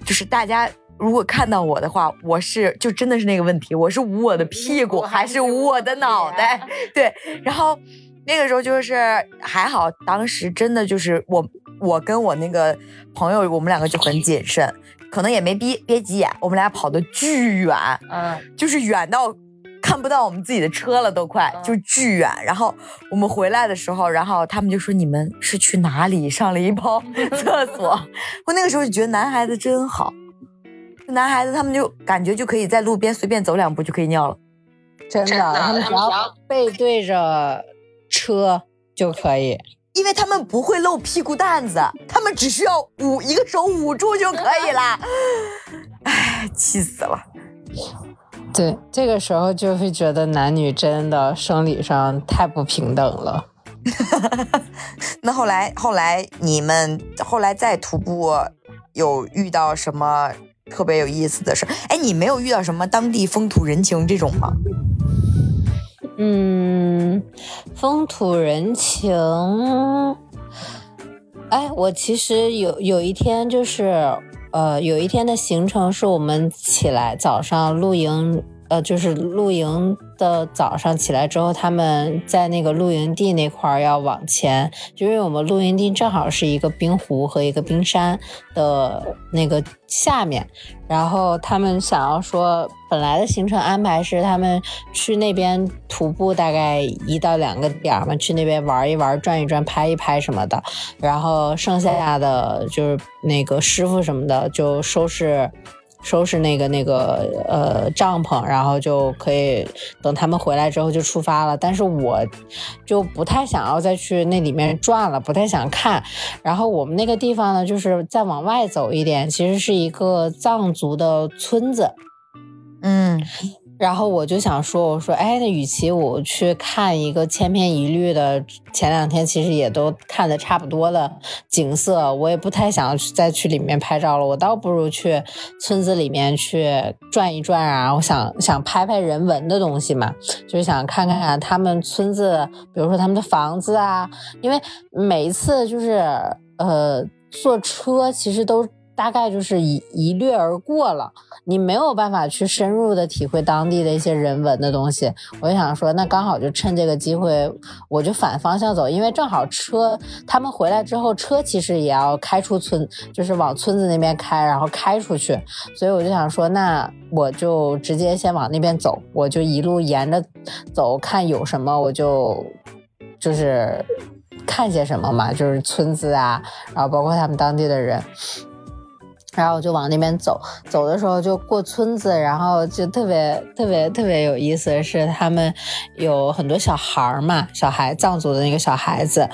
就是大家如果看到我的话，我是就真的是那个问题，我是捂我的屁股还是捂我的脑袋？对，然后那个时候就是还好，当时真的就是我。我跟我那个朋友，我们两个就很谨慎，可能也没憋憋急眼，我们俩跑的巨远，嗯，就是远到看不到我们自己的车了，都快就巨远。然后我们回来的时候，然后他们就说：“你们是去哪里上了一泡 [laughs] 厕所？”我那个时候就觉得男孩子真好，男孩子他们就感觉就可以在路边随便走两步就可以尿了，真的，他们只要背对着车就可以。因为他们不会露屁股蛋子，他们只需要捂一个手捂住就可以了。[laughs] 哎，气死了！对，这个时候就会觉得男女真的生理上太不平等了。[laughs] 那后来，后来你们后来在徒步，有遇到什么特别有意思的事儿？哎，你没有遇到什么当地风土人情这种吗？嗯，风土人情。哎，我其实有有一天就是，呃，有一天的行程是我们起来早上露营，呃，就是露营的早上起来之后，他们在那个露营地那块儿要往前，就因为我们露营地正好是一个冰湖和一个冰山的那个下面，然后他们想要说，本来的行程安排是他们去那边徒步大概一到两个点儿嘛，去那边玩一玩、转一转、拍一拍什么的，然后剩下的就是那个师傅什么的就收拾。收拾那个那个呃帐篷，然后就可以等他们回来之后就出发了。但是我就不太想要再去那里面转了，不太想看。然后我们那个地方呢，就是再往外走一点，其实是一个藏族的村子。嗯然后我就想说，我说，哎，那与其我去看一个千篇一律的，前两天其实也都看的差不多的景色，我也不太想要再去里面拍照了。我倒不如去村子里面去转一转啊，我想想拍拍人文的东西嘛，就是想看看他们村子，比如说他们的房子啊，因为每一次就是呃坐车，其实都。大概就是一一掠而过了，你没有办法去深入的体会当地的一些人文的东西。我就想说，那刚好就趁这个机会，我就反方向走，因为正好车他们回来之后，车其实也要开出村，就是往村子那边开，然后开出去。所以我就想说，那我就直接先往那边走，我就一路沿着走，看有什么我就就是看些什么嘛，就是村子啊，然后包括他们当地的人。然后我就往那边走，走的时候就过村子，然后就特别特别特别有意思的是，他们有很多小孩儿嘛，小孩藏族的那个小孩子，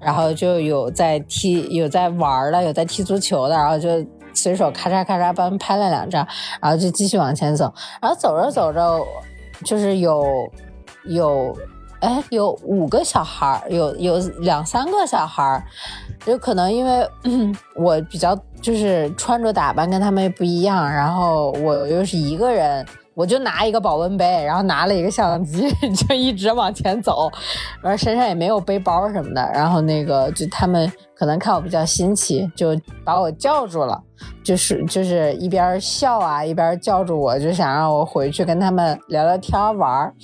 然后就有在踢，有在玩的，有在踢足球的，然后就随手咔嚓咔嚓帮拍了两张，然后就继续往前走，然后走着走着，就是有有。哎，有五个小孩儿，有有两三个小孩儿，有可能因为、嗯、我比较就是穿着打扮跟他们不一样，然后我又是一个人，我就拿一个保温杯，然后拿了一个相机，[laughs] 就一直往前走，然后身上也没有背包什么的，然后那个就他们可能看我比较新奇，就把我叫住了，就是就是一边笑啊一边叫住我，就想让我回去跟他们聊聊天玩儿。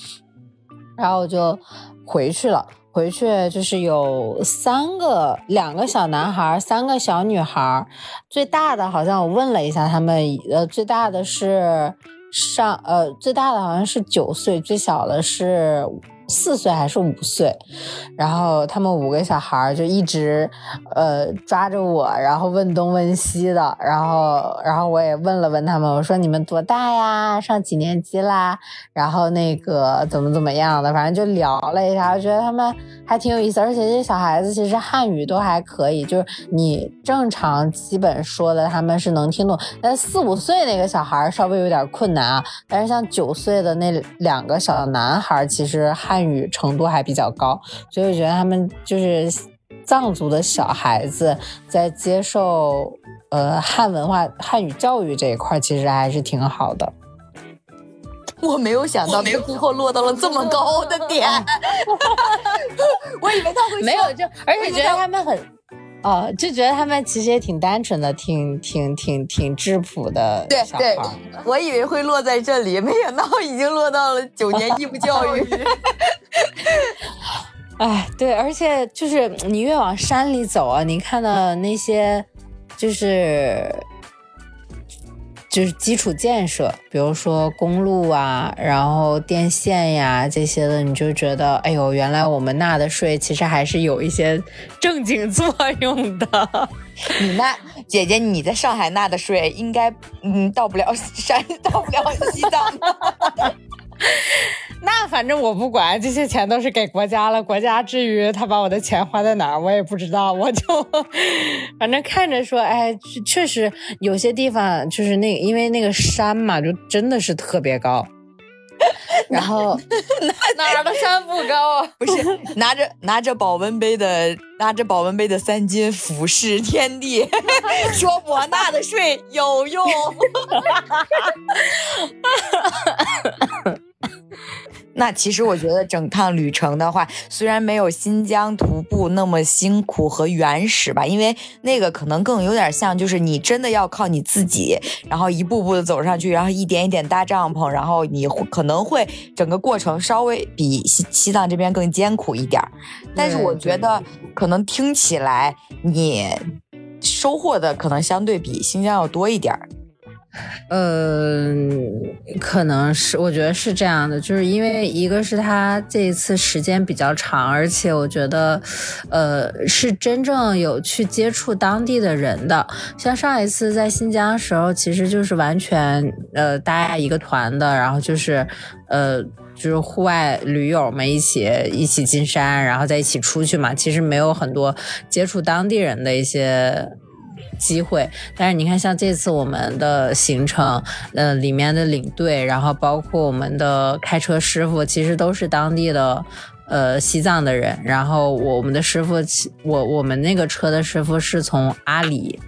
然后我就回去了，回去就是有三个，两个小男孩，三个小女孩，最大的好像我问了一下他们，呃，最大的是上，呃，最大的好像是九岁，最小的是四岁还是五岁，然后他们五个小孩就一直呃抓着我，然后问东问西的，然后然后我也问了问他们，我说你们多大呀？上几年级啦？然后那个怎么怎么样的，反正就聊了一下，我觉得他们还挺有意思，而且这些小孩子其实汉语都还可以，就是你正常基本说的他们是能听懂，但四五岁那个小孩稍微有点困难啊，但是像九岁的那两个小男孩，其实汉语程度还比较高，所以我觉得他们就是藏族的小孩子在接受呃汉文化、汉语教育这一块，其实还是挺好的。[laughs] 我没有想到最后落到了这么高的点，[laughs] 我以为他会没有就，而且觉得他们很。哦，就觉得他们其实也挺单纯的，挺挺挺挺质朴的对对，我以为会落在这里，没想到已经落到了九年义务教育。[laughs] 哎，对，而且就是你越往山里走啊，你看到那些就是就是基础建设，比如说公路啊，然后电线呀这些的，你就觉得，哎呦，原来我们纳的税其实还是有一些正经作用的。[laughs] 你纳姐姐，你在上海纳的税应该嗯到不了山，到不了西藏。[laughs] 那反正我不管，这些钱都是给国家了。国家至于他把我的钱花在哪儿，我也不知道。我就反正看着说，哎，确实有些地方就是那，因为那个山嘛，就真的是特别高。[laughs] 然后哪儿的山不高啊？不是拿着拿着保温杯的拿着保温杯的三金俯视天地，[laughs] 说我纳的税有用。[laughs] 那其实我觉得整趟旅程的话，虽然没有新疆徒步那么辛苦和原始吧，因为那个可能更有点像，就是你真的要靠你自己，然后一步步的走上去，然后一点一点搭帐篷，然后你可能会整个过程稍微比西西藏这边更艰苦一点儿，但是我觉得可能听起来你收获的可能相对比新疆要多一点儿。呃，可能是，我觉得是这样的，就是因为一个是他这一次时间比较长，而且我觉得，呃，是真正有去接触当地的人的。像上一次在新疆的时候，其实就是完全呃大家一个团的，然后就是呃就是户外驴友们一起一起进山，然后在一起出去嘛，其实没有很多接触当地人的一些。机会，但是你看，像这次我们的行程，呃，里面的领队，然后包括我们的开车师傅，其实都是当地的，呃，西藏的人。然后我们的师傅，我我们那个车的师傅是从阿里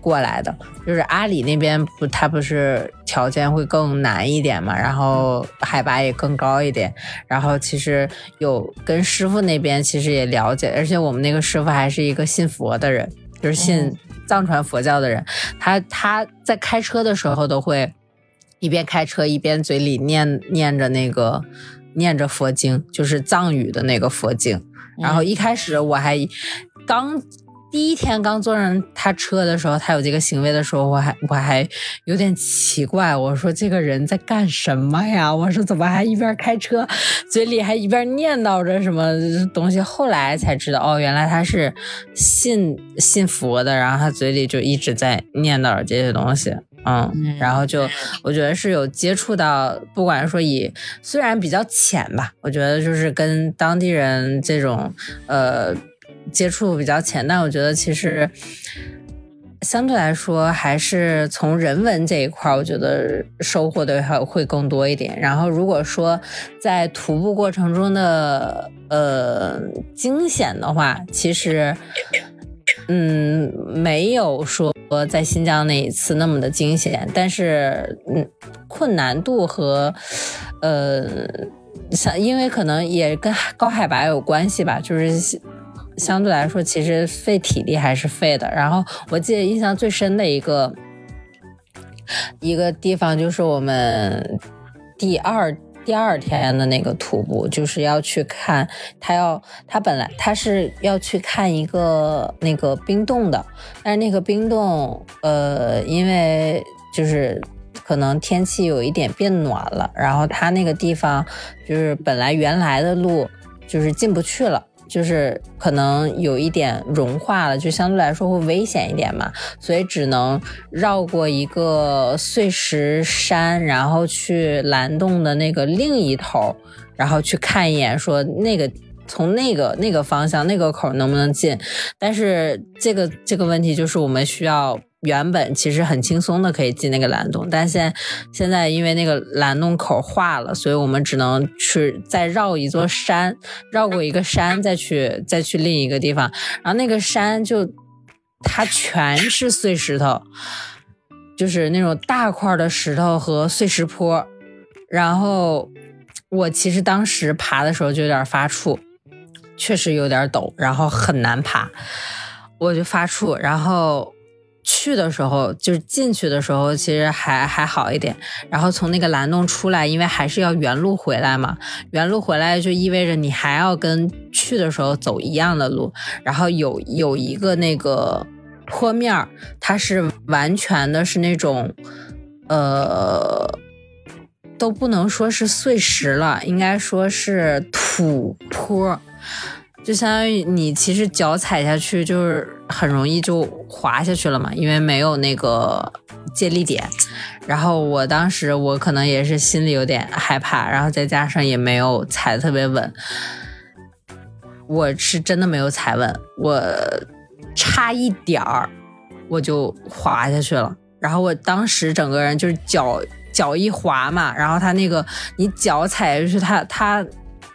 过来的，就是阿里那边不，他不是条件会更难一点嘛，然后海拔也更高一点。然后其实有跟师傅那边其实也了解，而且我们那个师傅还是一个信佛的人，就是信。藏传佛教的人，他他在开车的时候都会一边开车一边嘴里念念着那个念着佛经，就是藏语的那个佛经。然后一开始我还刚。第一天刚坐上他车的时候，他有这个行为的时候，我还我还有点奇怪，我说这个人在干什么呀？我说怎么还一边开车，嘴里还一边念叨着什么东西？后来才知道，哦，原来他是信信佛的，然后他嘴里就一直在念叨着这些东西，嗯，然后就我觉得是有接触到，不管说以虽然比较浅吧，我觉得就是跟当地人这种呃。接触比较浅，但我觉得其实相对来说，还是从人文这一块，我觉得收获的还会更多一点。然后，如果说在徒步过程中的呃惊险的话，其实嗯没有说在新疆那一次那么的惊险，但是嗯困难度和呃像因为可能也跟高海拔有关系吧，就是。相对来说，其实费体力还是费的。然后我记得印象最深的一个一个地方，就是我们第二第二天的那个徒步，就是要去看他要他本来他是要去看一个那个冰洞的，但是那个冰洞呃，因为就是可能天气有一点变暖了，然后他那个地方就是本来原来的路就是进不去了。就是可能有一点融化了，就相对来说会危险一点嘛，所以只能绕过一个碎石山，然后去蓝洞的那个另一头，然后去看一眼，说那个从那个那个方向那个口能不能进。但是这个这个问题就是我们需要。原本其实很轻松的可以进那个蓝洞，但现现在因为那个蓝洞口化了，所以我们只能去再绕一座山，绕过一个山再去再去另一个地方。然后那个山就它全是碎石头，就是那种大块的石头和碎石坡。然后我其实当时爬的时候就有点发怵，确实有点陡，然后很难爬，我就发怵，然后。去的时候就是进去的时候，其实还还好一点。然后从那个蓝洞出来，因为还是要原路回来嘛，原路回来就意味着你还要跟去的时候走一样的路。然后有有一个那个坡面儿它是完全的是那种，呃，都不能说是碎石了，应该说是土坡。就相当于你其实脚踩下去就是很容易就滑下去了嘛，因为没有那个借力点。然后我当时我可能也是心里有点害怕，然后再加上也没有踩特别稳，我是真的没有踩稳，我差一点儿我就滑下去了。然后我当时整个人就是脚脚一滑嘛，然后他那个你脚踩下去，他他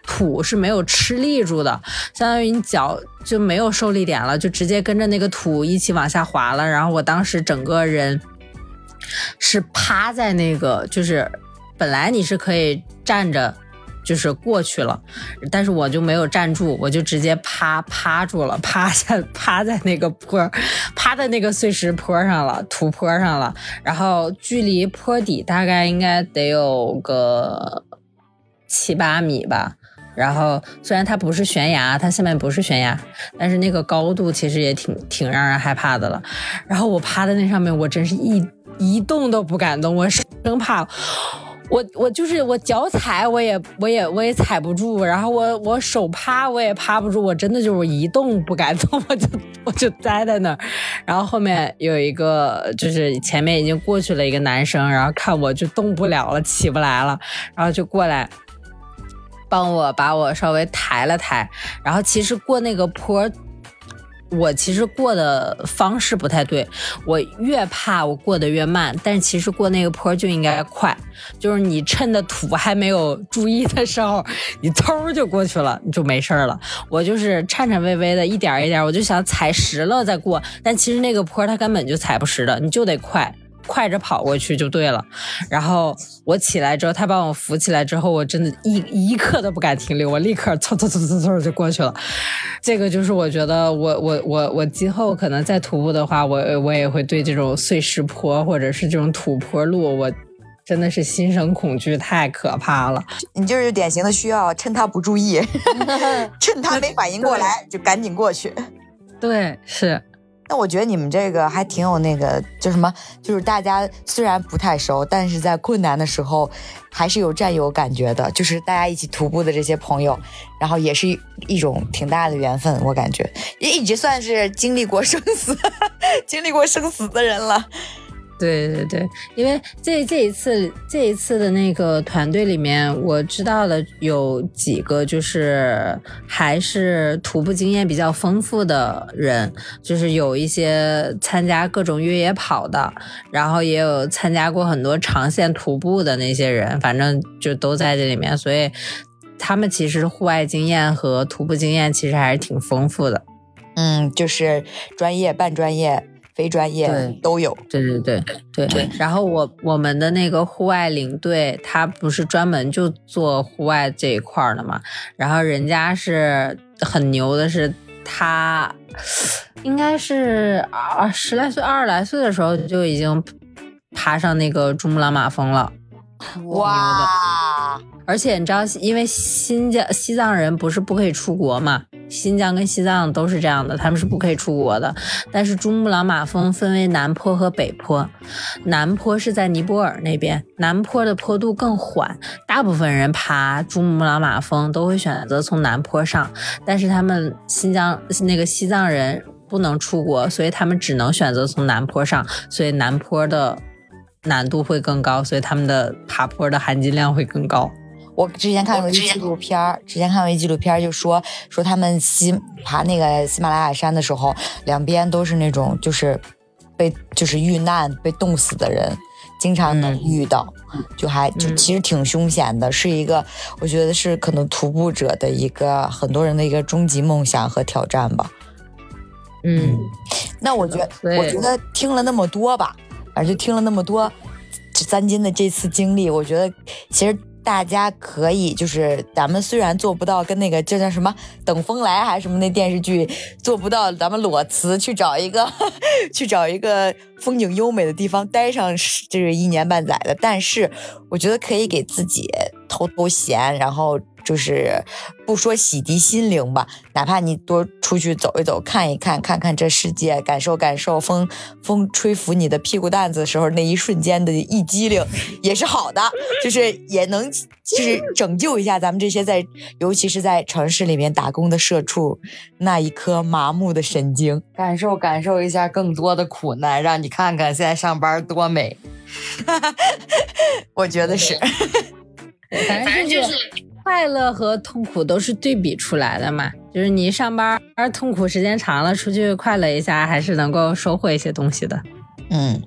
土是没有吃力住的，相当于你脚就没有受力点了，就直接跟着那个土一起往下滑了。然后我当时整个人是趴在那个，就是本来你是可以站着。就是过去了，但是我就没有站住，我就直接趴趴住了，趴下趴在那个坡，趴在那个碎石坡上了，土坡上了。然后距离坡底大概应该得有个七八米吧。然后虽然它不是悬崖，它下面不是悬崖，但是那个高度其实也挺挺让人害怕的了。然后我趴在那上面，我真是一一动都不敢动，我生怕。我我就是我脚踩我也我也我也踩不住，然后我我手趴我也趴不住，我真的就是一动不敢动，我就我就待在那儿。然后后面有一个就是前面已经过去了一个男生，然后看我就动不了了，起不来了，然后就过来帮我把我稍微抬了抬。然后其实过那个坡。我其实过的方式不太对，我越怕我过得越慢，但是其实过那个坡就应该快，就是你趁的土还没有注意的时候，[laughs] 你嗖就过去了，你就没事了。我就是颤颤巍巍的，一点一点，我就想踩实了再过，但其实那个坡它根本就踩不实的，你就得快。快着跑过去就对了，然后我起来之后，他把我扶起来之后，我真的一一刻都不敢停留，我立刻嗖嗖嗖嗖嗖就过去了。这个就是我觉得，我我我我今后可能再徒步的话，我我也会对这种碎石坡或者是这种土坡路，我真的是心生恐惧，太可怕了。你就是典型的需要趁他不注意，趁他没反应过来就赶紧过去。对，是。那我觉得你们这个还挺有那个，叫什么，就是大家虽然不太熟，但是在困难的时候还是有战友感觉的。就是大家一起徒步的这些朋友，然后也是一种挺大的缘分，我感觉也已经算是经历过生死、[laughs] 经历过生死的人了。对对对，因为这这一次这一次的那个团队里面，我知道的有几个就是还是徒步经验比较丰富的人，就是有一些参加各种越野跑的，然后也有参加过很多长线徒步的那些人，反正就都在这里面，所以他们其实户外经验和徒步经验其实还是挺丰富的。嗯，就是专业半专业。非专业都有，对对对对对。然后我我们的那个户外领队，他不是专门就做户外这一块的嘛？然后人家是很牛的，是他应该是二十来岁、二十来岁的时候就已经爬上那个珠穆朗玛峰了。哇！而且你知道，因为新疆西藏人不是不可以出国嘛？新疆跟西藏都是这样的，他们是不可以出国的。但是珠穆朗玛峰分为南坡和北坡，南坡是在尼泊尔那边，南坡的坡度更缓。大部分人爬珠穆朗玛峰都会选择从南坡上，但是他们新疆那个西藏人不能出国，所以他们只能选择从南坡上，所以南坡的难度会更高，所以他们的爬坡的含金量会更高。我之前看过一纪录片儿，之前看过一纪录片儿，就说说他们西爬那个喜马拉雅山的时候，两边都是那种就是被就是遇难被冻死的人，经常能遇到，就还就其实挺凶险的，是一个我觉得是可能徒步者的一个很多人的一个终极梦想和挑战吧。嗯，那我觉得我觉得听了那么多吧，反正就听了那么多三金的这次经历，我觉得其实。大家可以就是，咱们虽然做不到跟那个这叫什么等风来还是什么那电视剧做不到，咱们裸辞去找一个 [laughs] 去找一个风景优美的地方待上就是一年半载的，但是我觉得可以给自己偷偷闲，然后。就是不说洗涤心灵吧，哪怕你多出去走一走，看一看，看看这世界，感受感受风风吹拂你的屁股蛋子的时候那一瞬间的一激灵，也是好的，就是也能就是拯救一下咱们这些在，尤其是在城市里面打工的社畜那一颗麻木的神经，感受感受一下更多的苦难，让你看看现在上班多美，[laughs] 我觉得是，[laughs] 反正就是。快乐和痛苦都是对比出来的嘛，就是你上班而痛苦时间长了，出去快乐一下，还是能够收获一些东西的。嗯，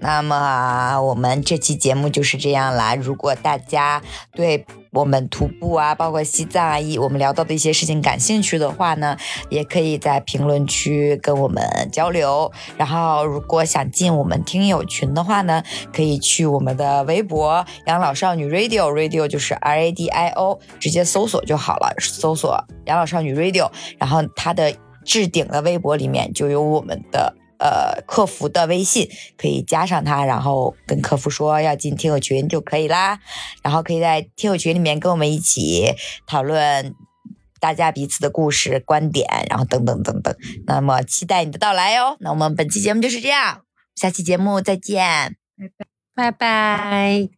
那么我们这期节目就是这样啦。如果大家对我们徒步啊，包括西藏啊，一我们聊到的一些事情感兴趣的话呢，也可以在评论区跟我们交流。然后，如果想进我们听友群的话呢，可以去我们的微博“养老少女 Radio”，Radio 就是 R A D I O，直接搜索就好了，搜索“养老少女 Radio”，然后它的置顶的微博里面就有我们的。呃，客服的微信可以加上他，然后跟客服说要进听友群就可以啦。然后可以在听友群里面跟我们一起讨论大家彼此的故事、观点，然后等等等等。那么期待你的到来哟。那我们本期节目就是这样，下期节目再见，拜拜。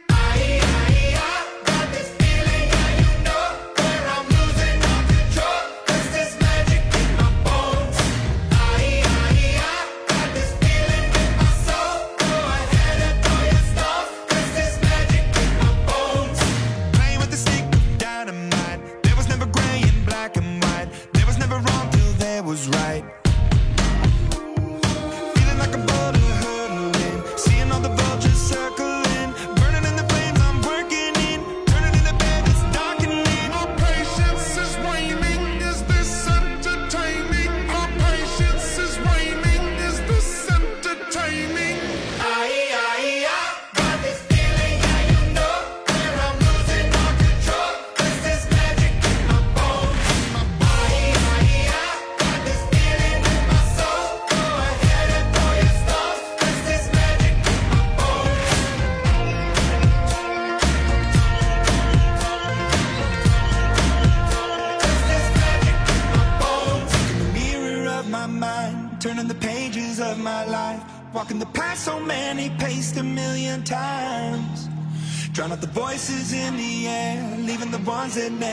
And.